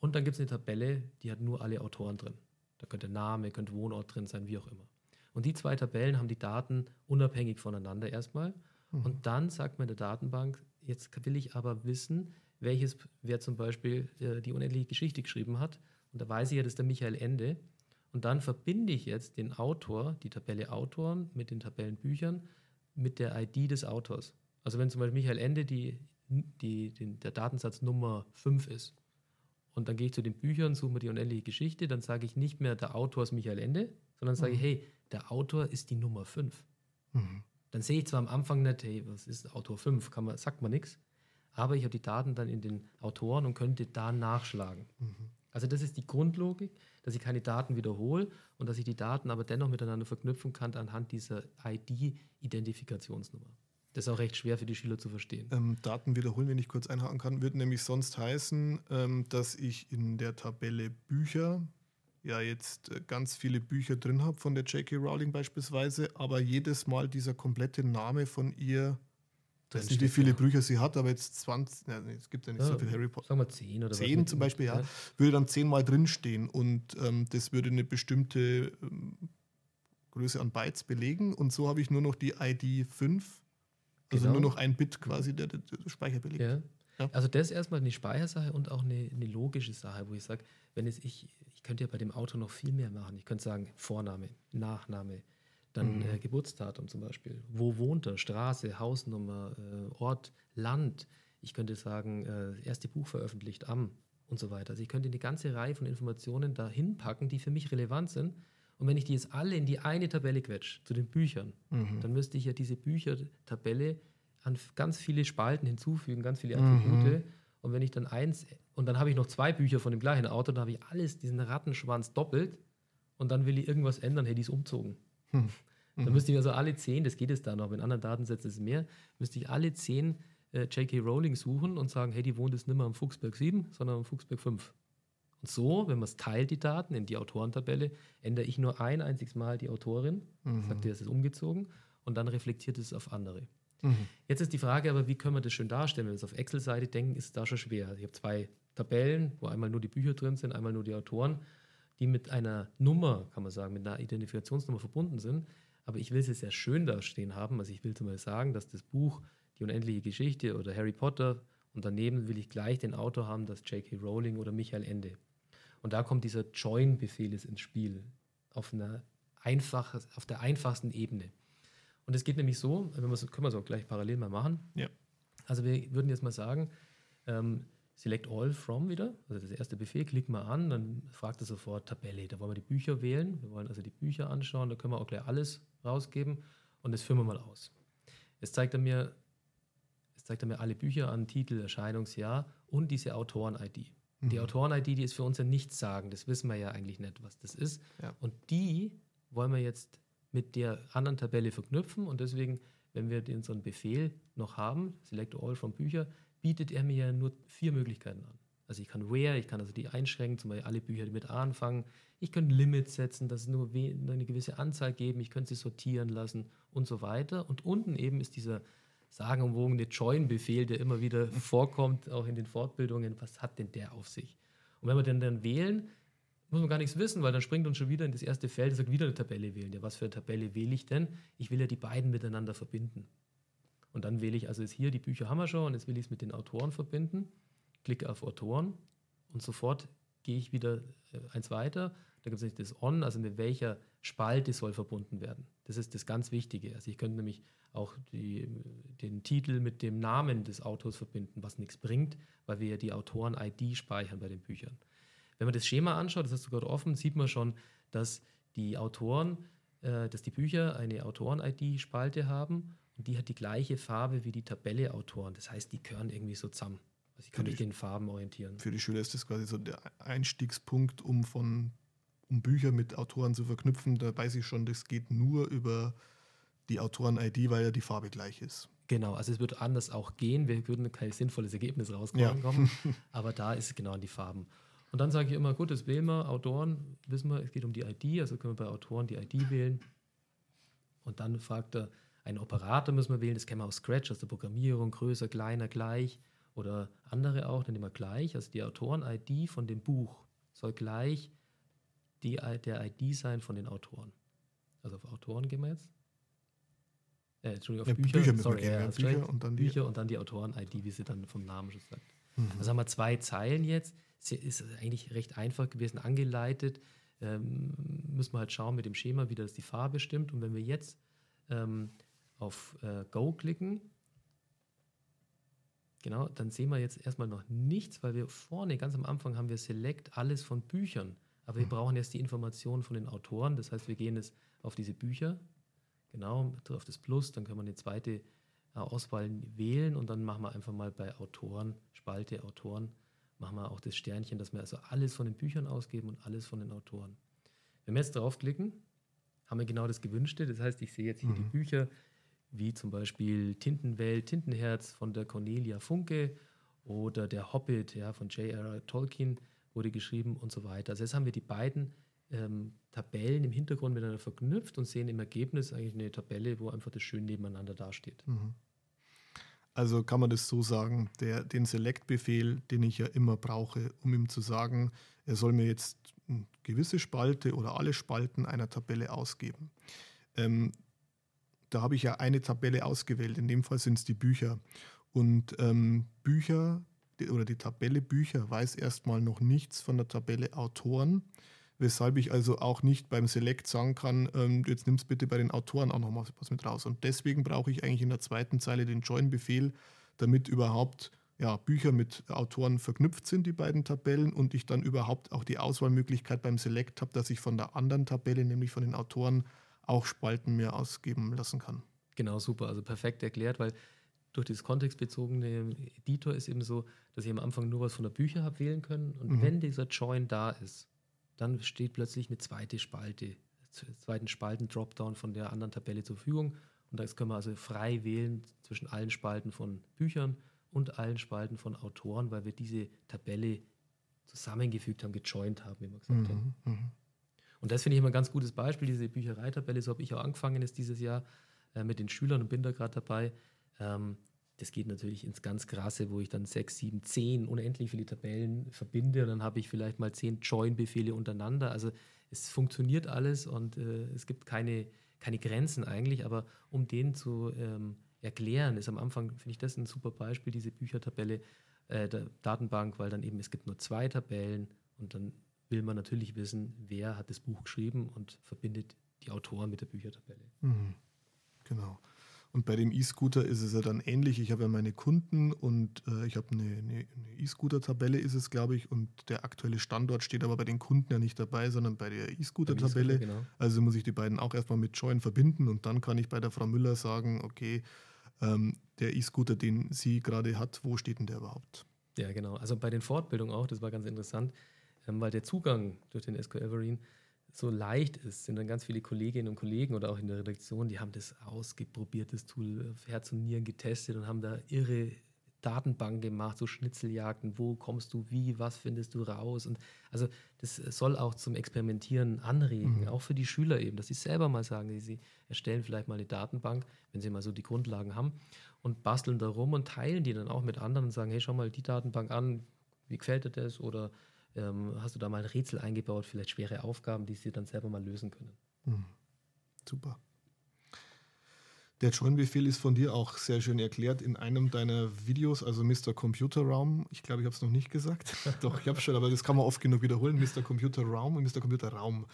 S3: Und dann gibt es eine Tabelle, die hat nur alle Autoren drin. Da könnte Name, könnte Wohnort drin sein, wie auch immer. Und die zwei Tabellen haben die Daten unabhängig voneinander erstmal.
S1: Mhm.
S3: Und dann sagt man der Datenbank, jetzt will ich aber wissen, welches, wer zum Beispiel äh, die unendliche Geschichte geschrieben hat. Und da weiß ich ja, das ist der Michael Ende. Und dann verbinde ich jetzt den Autor, die Tabelle Autoren mit den Tabellenbüchern, mit der ID des Autors. Also wenn zum Beispiel Michael Ende die, die, den, der Datensatz Nummer 5 ist und dann gehe ich zu den Büchern, suche mir die unendliche Geschichte, dann sage ich nicht mehr, der Autor ist Michael Ende, sondern sage ich,
S1: Mhm.
S3: hey, der Autor ist die Nummer 5.
S1: Mhm.
S3: Dann sehe ich zwar am Anfang nicht, hey, was ist Autor 5, kann man, sagt man nichts, aber ich habe die Daten dann in den Autoren und könnte da nachschlagen.
S1: Mhm.
S3: Also das ist die Grundlogik, dass ich keine Daten wiederhole und dass ich die Daten aber dennoch miteinander verknüpfen kann anhand dieser ID-Identifikationsnummer. Das ist auch recht schwer für die Schüler zu verstehen.
S1: Ähm, Daten wiederholen, wenn ich kurz einhaken kann, würde nämlich sonst heißen, ähm, dass ich in der Tabelle Bücher ja jetzt äh, ganz viele Bücher drin habe von der J.K. Rowling beispielsweise, aber jedes Mal dieser komplette Name von ihr, weiß nicht, wie viele
S3: ja.
S1: Bücher sie hat, aber jetzt 20, ja, nee, es gibt ja nicht so
S3: Ja,
S1: viel Harry Potter.
S3: Sagen wir 10 oder was
S1: 10
S3: mit-
S1: zum Beispiel, ja, würde dann zehnmal drinstehen und ähm, das würde eine bestimmte ähm, Größe an Bytes belegen und so habe ich nur noch die ID 5, also
S3: Genau.
S1: nur noch ein Bit quasi, der, der Speicher belegt.
S3: Ja. Ja. Also das ist erstmal eine Speichersache und auch eine, eine logische Sache, wo ich sage, wenn es ich, ich könnte ja bei dem Auto noch viel mehr machen. Ich könnte sagen, Vorname, Nachname, dann mhm. äh, Geburtsdatum zum Beispiel. Wo wohnt er? Straße, Hausnummer, äh, Ort, Land. Ich könnte sagen, äh, erste Buch veröffentlicht am und so weiter. Also ich könnte eine ganze Reihe von Informationen dahin packen, die für mich relevant sind. Und wenn ich die jetzt alle in die eine Tabelle quetsche, zu den Büchern, mhm. dann müsste ich ja diese Büchertabelle an ganz viele Spalten hinzufügen, ganz viele Attribute. Mhm. Und wenn ich dann eins, und dann habe ich noch zwei Bücher von dem gleichen Autor, dann habe ich alles, diesen Rattenschwanz doppelt und dann will ich irgendwas ändern, hätte ich es umzogen. Mhm. Dann müsste ich also alle zehn, das geht es da noch, in anderen Datensätzen ist es mehr, müsste ich alle zehn äh, J.K. Rowling suchen und sagen, hey, die wohnt jetzt nicht mehr am Fuchsberg 7, sondern am Fuchsberg 5. Und so, wenn man es teilt, die Daten in die Autorentabelle, ändere ich nur ein einziges Mal die Autorin, mhm. sagt ihr, es ist umgezogen und dann reflektiert es auf andere. Mhm. Jetzt ist die Frage aber, wie können wir das schön darstellen? Wenn wir es auf Excel-Seite denken, ist es da schon schwer. Ich habe zwei Tabellen, wo einmal nur die Bücher drin sind, einmal nur die Autoren, die mit einer Nummer, kann man sagen, mit einer Identifikationsnummer verbunden sind. Aber ich will es sehr schön dastehen haben. Also ich will zum Beispiel sagen, dass das Buch Die unendliche Geschichte oder Harry Potter und daneben will ich gleich den Autor haben, das J.K. Rowling oder Michael Ende. Und da kommt dieser Join-Befehl ins Spiel auf, einer einfach, auf der einfachsten Ebene. Und es geht nämlich so, wenn können wir es auch gleich parallel mal machen.
S1: Ja.
S3: Also wir würden jetzt mal sagen, ähm, Select All From wieder, also das erste Befehl, klicken wir an, dann fragt er sofort Tabelle. Da wollen wir die Bücher wählen. Wir wollen also die Bücher anschauen, da können wir auch gleich alles rausgeben und das führen wir mal aus. Jetzt zeigt er mir, jetzt zeigt er mir alle Bücher an, Titel, Erscheinungsjahr und diese Autoren-ID. Die mhm. Autoren-ID, die ist für uns ja nichts sagen, das wissen wir ja eigentlich nicht, was das ist.
S1: Ja.
S3: Und die wollen wir jetzt mit der anderen Tabelle verknüpfen und deswegen, wenn wir einen Befehl noch haben, Select All von Bücher, bietet er mir ja nur vier Möglichkeiten an. Also ich kann Where, ich kann also die einschränken, zum Beispiel alle Bücher, die mit A anfangen. Ich kann Limits setzen, dass es nur eine gewisse Anzahl geben. Ich könnte sie sortieren lassen und so weiter. Und unten eben ist dieser sagenumwogene Join-Befehl, der immer wieder vorkommt, auch in den Fortbildungen. Was hat denn der auf sich? Und wenn wir den dann wählen, muss man gar nichts wissen, weil dann springt uns schon wieder in das erste Feld und sagt, wieder eine Tabelle wählen. Ja, was für eine Tabelle wähle ich denn? Ich will ja die beiden miteinander verbinden. Und dann wähle ich, also jetzt hier die Bücher haben wir schon und jetzt will ich es mit den Autoren verbinden, klicke auf Autoren und sofort gehe ich wieder äh, eins weiter. Da gibt es das On, also mit welcher Spalte soll verbunden werden. Das ist das ganz Wichtige. Also ich könnte nämlich auch die, den Titel mit dem Namen des Autors verbinden, was nichts bringt, weil wir ja die Autoren-ID speichern bei den Büchern. Wenn man das Schema anschaut, das hast du gerade offen, sieht man schon, dass die Autoren, äh, dass die Bücher eine Autoren-ID-Spalte haben und die hat die gleiche Farbe wie die Tabelle Autoren. Das heißt, die gehören irgendwie so zusammen. Also ich kann mich den Farben orientieren.
S1: Für die Schüler ist das quasi so der Einstiegspunkt, um von um Bücher mit Autoren zu verknüpfen. Da weiß ich schon, das geht nur über die Autoren-ID, weil ja die Farbe gleich ist.
S3: Genau, also es wird anders auch gehen. Wir würden kein sinnvolles Ergebnis rauskommen, ja. aber da ist es genau an die Farben. Und dann sage ich immer, gut, das wählen wir, Autoren, wissen wir, es geht um die ID, also können wir bei Autoren die ID wählen. Und dann fragt er, einen Operator müssen wir wählen, das kennen wir aus Scratch, aus der Programmierung, größer, kleiner, gleich oder andere auch, dann immer gleich. Also die Autoren-ID von dem Buch soll gleich die, der ID sein von den Autoren. Also auf Autoren gehen wir jetzt. Äh, Entschuldigung, auf ja,
S1: Bücher, Bücher sorry, ja,
S3: Bücher, und dann die, Bücher und dann die Autoren-ID, wie sie dann vom Namen schon sagt. Mhm. Also haben wir zwei Zeilen jetzt ist eigentlich recht einfach gewesen, angeleitet. Ähm, müssen wir halt schauen mit dem Schema, wie das die Farbe stimmt. Und wenn wir jetzt ähm, auf äh, Go klicken, genau, dann sehen wir jetzt erstmal noch nichts, weil wir vorne ganz am Anfang haben wir Select alles von Büchern. Aber wir brauchen jetzt die Informationen von den Autoren. Das heißt, wir gehen jetzt auf diese Bücher, genau, auf das Plus, dann können wir eine zweite äh, Auswahl wählen und dann machen wir einfach mal bei Autoren, Spalte Autoren machen wir auch das Sternchen, dass wir also alles von den Büchern ausgeben und alles von den Autoren. Wenn wir jetzt draufklicken, haben wir genau das Gewünschte. Das heißt, ich sehe jetzt hier mhm. die Bücher, wie zum Beispiel Tintenwelt, Tintenherz von der Cornelia Funke oder Der Hobbit ja, von J.R.R. Tolkien wurde geschrieben und so weiter. Also jetzt haben wir die beiden ähm, Tabellen im Hintergrund miteinander verknüpft und sehen im Ergebnis eigentlich eine Tabelle, wo einfach das schön nebeneinander dasteht.
S1: Mhm. Also kann man das so sagen, der, den Select-Befehl, den ich ja immer brauche, um ihm zu sagen, er soll mir jetzt eine gewisse Spalte oder alle Spalten einer Tabelle ausgeben. Ähm, da habe ich ja eine Tabelle ausgewählt, in dem Fall sind es die Bücher. Und ähm, Bücher, oder die Tabelle Bücher weiß erstmal noch nichts von der Tabelle Autoren, weshalb ich also auch nicht beim Select sagen kann, ähm, jetzt nimmst bitte bei den Autoren auch noch mal was mit raus. Und deswegen brauche ich eigentlich in der zweiten Zeile den Join-Befehl, damit überhaupt ja, Bücher mit Autoren verknüpft sind, die beiden Tabellen, und ich dann überhaupt auch die Auswahlmöglichkeit beim Select habe, dass ich von der anderen Tabelle, nämlich von den Autoren, auch Spalten mehr ausgeben lassen kann.
S3: Genau, super. Also perfekt erklärt, weil durch das kontextbezogene Editor ist eben so, dass ich am Anfang nur was von der Bücher habe wählen können. Und mhm. wenn dieser Join da ist, dann steht plötzlich eine zweite Spalte, zweiten Spalten-Dropdown von der anderen Tabelle zur Verfügung. Und da können wir also frei wählen zwischen allen Spalten von Büchern und allen Spalten von Autoren, weil wir diese Tabelle zusammengefügt haben, gejoint haben, wie wir gesagt mhm. haben. Mhm. Und das finde ich immer ein ganz gutes Beispiel, diese Büchereitabelle. So habe ich auch angefangen ist dieses Jahr äh, mit den Schülern und bin da gerade dabei. Ähm, das geht natürlich ins ganz Krasse, wo ich dann sechs, sieben, zehn unendlich viele Tabellen verbinde und dann habe ich vielleicht mal zehn Join-Befehle untereinander. Also es funktioniert alles und äh, es gibt keine, keine Grenzen eigentlich, aber um den zu ähm, erklären, ist am Anfang, finde ich das ein super Beispiel, diese Büchertabelle äh, der Datenbank, weil dann eben es gibt nur zwei Tabellen und dann will man natürlich wissen, wer hat das Buch geschrieben und verbindet die Autoren mit der Büchertabelle.
S1: Mhm. Genau. Und bei dem E-Scooter ist es ja dann ähnlich. Ich habe ja meine Kunden und äh, ich habe eine, E-Scooter-Tabelle, ist es, glaube ich, und der aktuelle Standort steht aber bei den Kunden ja nicht dabei, sondern bei der E-Scooter-Tabelle. E genau. Also muss ich die beiden auch erstmal mit Join verbinden und dann kann ich bei der Frau Müller sagen, okay, ähm, der E-Scooter, den sie gerade hat, wo steht denn der überhaupt?
S3: Ja, genau. Also bei den Fortbildungen auch, das war ganz interessant, ähm, weil der Zugang durch den SQL Everine so leicht ist, sind dann ganz viele Kolleginnen und Kollegen oder auch in der Redaktion, die haben das ausgeprobiert, das Tool Herz und Nieren getestet und haben da irre Datenbanken gemacht, so Schnitzeljagden, wo kommst du wie, was findest du raus und also das soll auch zum Experimentieren anregen, mhm. auch für die Schüler eben, dass sie selber mal sagen, sie erstellen vielleicht mal eine Datenbank, wenn sie mal so die Grundlagen haben und basteln da rum und teilen die dann auch mit anderen und sagen, hey, schau mal die Datenbank an, wie gefällt dir das oder ähm, hast du da mal ein Rätsel eingebaut, vielleicht schwere Aufgaben, die sie dann selber mal lösen können.
S1: Mhm. Super. Der Join-Befehl ist von dir auch sehr schön erklärt in einem deiner Videos, also Mr. Computer Raum. Ich glaube, ich habe es noch nicht gesagt. Doch, ich habe schon, aber das kann man oft genug wiederholen. Mr. Computer Raum und Mr. Computer Raum.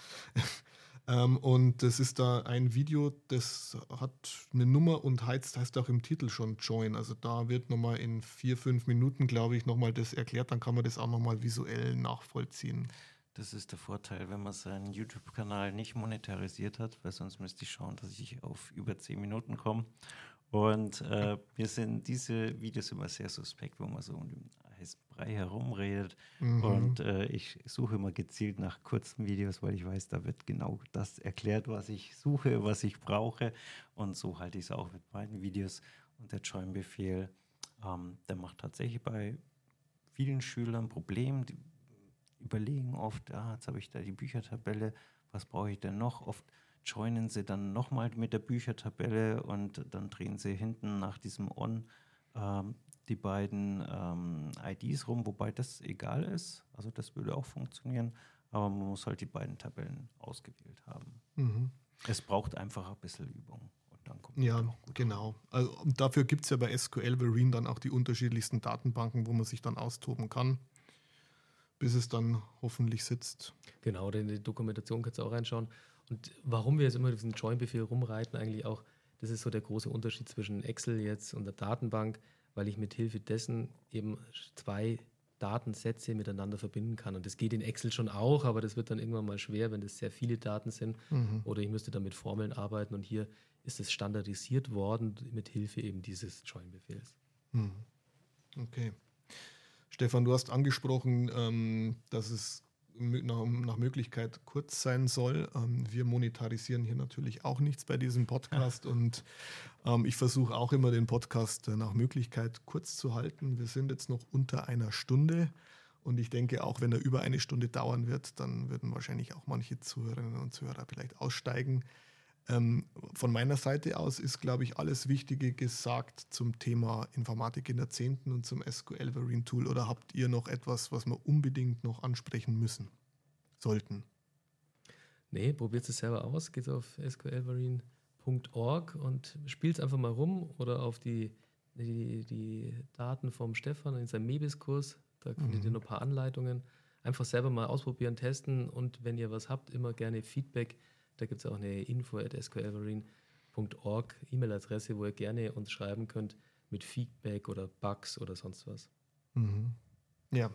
S1: Ähm, und das ist da ein Video, das hat eine Nummer und heißt, heißt auch im Titel schon Join. Also da wird nochmal in vier, fünf Minuten, glaube ich, nochmal das erklärt. Dann kann man das auch nochmal visuell nachvollziehen.
S2: Das ist der Vorteil, wenn man seinen YouTube-Kanal nicht monetarisiert hat, weil sonst müsste ich schauen, dass ich auf über 10 Minuten komme. Und äh, mir sind diese Videos immer sehr suspekt, wo man so um heißen Brei herumredet. Mhm. Und äh, ich suche immer gezielt nach kurzen Videos, weil ich weiß, da wird genau das erklärt, was ich suche, was ich brauche. Und so halte ich es auch mit meinen Videos. Und der Join-Befehl, ähm, der macht tatsächlich bei vielen Schülern Probleme. Die, überlegen oft, ah, jetzt habe ich da die Büchertabelle, was brauche ich denn noch? Oft joinen sie dann nochmal mit der Büchertabelle und dann drehen sie hinten nach diesem On ähm, die beiden ähm, IDs rum, wobei das egal ist. Also das würde auch funktionieren, aber man muss halt die beiden Tabellen ausgewählt haben. Mhm. Es braucht einfach ein bisschen Übung.
S1: ja, genau. Also, und dafür gibt es ja bei SQL Vereen dann auch die unterschiedlichsten Datenbanken, wo man sich dann austoben kann bis es dann hoffentlich sitzt.
S3: Genau, in die Dokumentation kannst du auch reinschauen. Und warum wir jetzt immer diesen Join-Befehl rumreiten, eigentlich auch, das ist so der große Unterschied zwischen Excel jetzt und der Datenbank, weil ich mit Hilfe dessen eben zwei Datensätze miteinander verbinden kann. Und das geht in Excel schon auch, aber das wird dann irgendwann mal schwer, wenn das sehr viele Daten sind. Mhm. Oder ich müsste dann mit Formeln arbeiten. Und hier ist es standardisiert worden mit Hilfe eben dieses Join-Befehls.
S1: Mhm. Okay. Stefan, du hast angesprochen, ähm, dass es nach, nach, Möglichkeit kurz sein soll. Ähm, wir monetarisieren hier natürlich auch nichts bei diesem Podcast und ähm, ich versuche auch immer den Podcast äh, nach Möglichkeit kurz zu halten. Wir sind jetzt noch unter einer Stunde und ich denke, auch wenn er über eine Stunde dauern wird, dann würden wahrscheinlich auch manche Zuhörerinnen und Zuhörer vielleicht aussteigen. Ähm, von meiner Seite aus ist, glaube ich, alles Wichtige gesagt zum Thema Informatik in der 10. und zum SQL Verine Tool. Oder habt ihr noch etwas, was wir unbedingt noch ansprechen müssen, sollten?
S3: Nee, probiert es selber aus. Geht auf sqlverine.org und spielt es einfach mal rum oder auf die die, die Daten vom Stefan in seinem Mebis-Kurs. Da findet mhm. ihr noch ein paar Anleitungen. Einfach selber mal ausprobieren, testen und wenn ihr was habt, immer gerne Feedback. Da gibt es auch eine info at sqlverine.org E-Mail-Adresse, wo ihr gerne uns schreiben könnt mit Feedback oder Bugs oder sonst was.
S1: Mhm. Ja,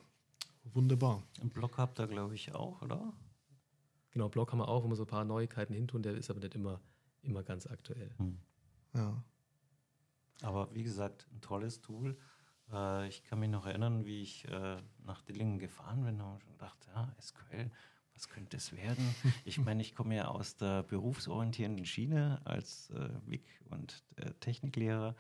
S1: wunderbar.
S2: Ein Blog habt ihr, glaube ich, auch, oder?
S3: Genau, Blog haben wir auch, wo wir so ein paar Neuigkeiten hintun, der ist aber nicht immer, immer ganz aktuell. Hm.
S1: Ja.
S2: Aber wie gesagt, ein tolles Tool. Äh, ich kann mich noch erinnern, wie ich äh, nach Dillingen gefahren bin und schon dachte, ja, SQL, was könnte es werden? Ich meine, ich komme ja aus der berufsorientierenden Schiene als äh, WIG und äh, Techniklehrer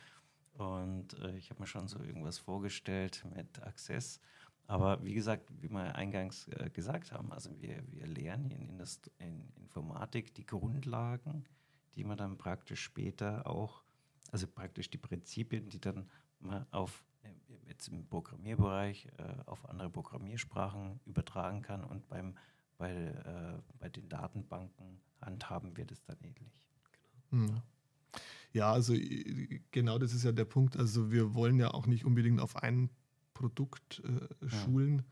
S2: und äh, ich habe mir schon so irgendwas vorgestellt mit Access. Aber wie gesagt, wie wir eingangs äh, gesagt haben, also wir, wir lernen in, Indust in Informatik die Grundlagen, die man dann praktisch später auch also praktisch die Prinzipien, die dann mal auf jetzt im Programmierbereich äh, auf andere Programmiersprachen übertragen kann und beim, bei, äh, bei den Datenbanken handhaben wird es dann ähnlich.
S1: Genau. Hm. Ja, also genau das ist ja der Punkt. Also wir wollen ja auch nicht unbedingt auf ein Produkt äh, schulen. Ja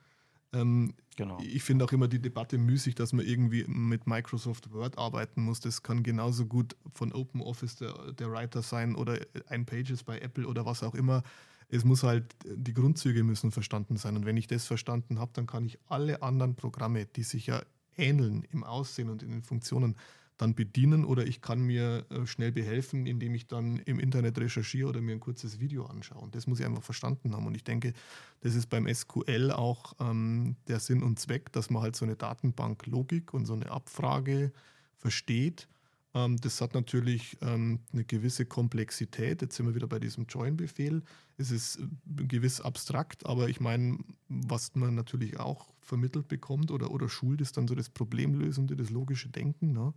S1: ähm, genau. Ich finde auch immer die Debatte müßig, dass man irgendwie mit Microsoft Word arbeiten muss. Das kann genauso gut von OpenOffice der, der Writer sein oder ein Pages bei Apple oder was auch immer. Es muss halt, die Grundzüge müssen verstanden sein. Und wenn ich das verstanden habe, dann kann ich alle anderen Programme, die sich ja ähneln im Aussehen und in den Funktionen, dann bedienen oder ich kann mir äh, schnell behelfen, indem ich dann im Internet recherchiere oder mir ein kurzes Video anschaue. Und das muss ich einfach verstanden haben. Und ich denke, das ist beim SQL auch ähm, der Sinn und Zweck, dass man halt so eine Datenbanklogik und so eine Abfrage versteht. Ähm, das hat natürlich ähm, eine gewisse Komplexität. Jetzt sind wir wieder bei diesem Join-Befehl. Es ist äh, gewiss abstrakt, aber ich meine, was man natürlich auch vermittelt bekommt oder, oder schult, ist dann so das Problemlösende, das logische Denken. Ne?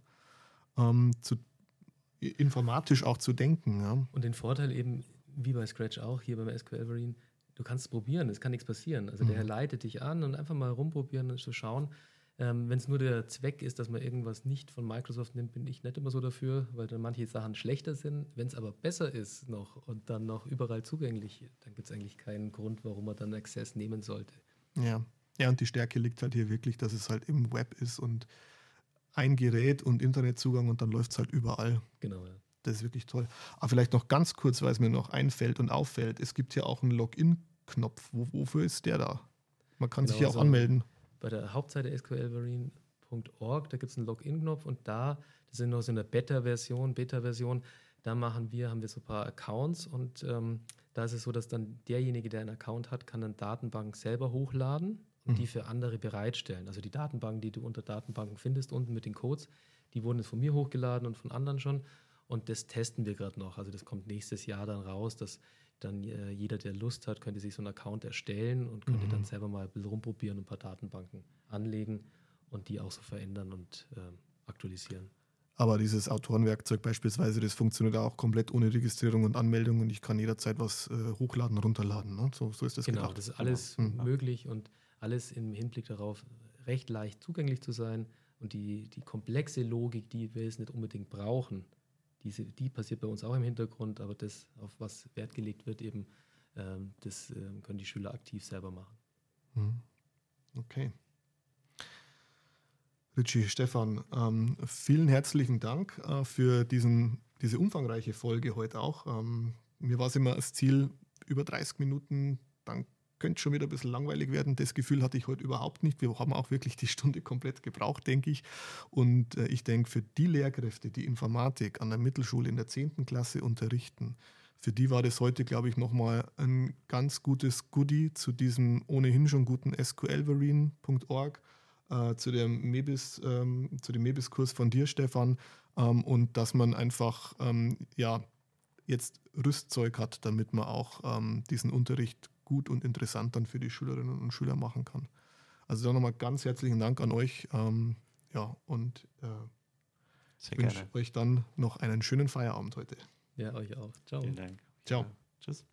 S1: ähm, zu, informatisch auch zu denken. Ja.
S3: Und den Vorteil eben, wie bei Scratch auch, hier beim SQL Marine, du kannst es probieren, es kann nichts passieren. Also mhm. der leitet dich an und einfach mal rumprobieren und zu schauen. Ähm, Wenn es nur der Zweck ist, dass man irgendwas nicht von Microsoft nimmt, bin ich nicht immer so dafür, weil dann manche Sachen schlechter sind. Wenn es aber besser ist noch und dann noch überall zugänglich, dann gibt es eigentlich keinen Grund, warum man dann Access nehmen sollte.
S1: Ja. ja, und die Stärke liegt halt hier wirklich, dass es halt im Web ist und ein Gerät und Internetzugang und dann läuft es halt überall.
S3: Genau, ja.
S1: Das ist wirklich toll. Aber vielleicht noch ganz kurz, weil es mir noch einfällt und auffällt, es gibt ja auch einen Login-Knopf. Wo, wofür ist der da? Man kann genau, sich ja auch also anmelden.
S3: Bei der Hauptseite sqlmarine.org, da gibt es einen Login-Knopf und da, das sind noch so eine Beta-Version, Beta-Version, da machen wir, haben wir so ein paar Accounts und ähm, da ist es so, dass dann derjenige, der einen Account hat, kann dann Datenbank selber hochladen und die mhm. für andere bereitstellen. Also die Datenbanken, die du unter Datenbanken findest, unten mit den Codes, die wurden jetzt von mir hochgeladen und von anderen schon. Und das testen wir gerade noch. Also das kommt nächstes Jahr dann raus, dass dann äh, jeder, der Lust hat, könnte sich so einen Account erstellen und könnte mhm. dann selber mal ein bisschen rumprobieren und ein paar Datenbanken anlegen und die auch so verändern und äh, aktualisieren.
S1: Aber dieses Autorenwerkzeug beispielsweise, das funktioniert auch komplett ohne Registrierung und Anmeldung und ich kann jederzeit was äh, hochladen, runterladen. Ne? So, so ist das
S3: Genau, gedacht. das ist alles genau. Mhm. möglich und alles im Hinblick darauf, recht leicht zugänglich zu sein. Und die, die komplexe Logik, die wir jetzt nicht unbedingt brauchen, diese, die passiert bei uns auch im Hintergrund, aber das, auf was Wert gelegt wird, eben, ähm, das ähm, können die Schüler aktiv selber machen.
S1: Mhm. Okay. Richie, Stefan, ähm, vielen herzlichen Dank äh, für diesen, diese umfangreiche Folge heute auch. Ähm, mir war es immer das Ziel, über 30 Minuten, dann könnte schon wieder ein bisschen langweilig werden. Das Gefühl hatte ich heute überhaupt nicht. Wir haben auch wirklich die Stunde komplett gebraucht, denke ich. Und äh, ich denke, für die Lehrkräfte, die Informatik an der Mittelschule in der 10. Klasse unterrichten, für die war das heute, glaube ich, nochmal ein ganz gutes Goodie zu diesem ohnehin schon guten sqlverine.org, äh, zu, dem Mebis, ähm, zu dem Mebis-Kurs von dir, Stefan. Ähm, und dass man einfach ähm, ja, jetzt Rüstzeug hat, damit man auch ähm, diesen Unterricht gut und interessant dann für die Schülerinnen und Schüler machen kann. Also dann nochmal ganz herzlichen Dank an euch. Ähm, ja, und äh, wünsche euch dann noch einen schönen Feierabend heute.
S3: Ja, euch auch. Ciao.
S2: Vielen Dank.
S1: Ciao.
S2: Tschüss.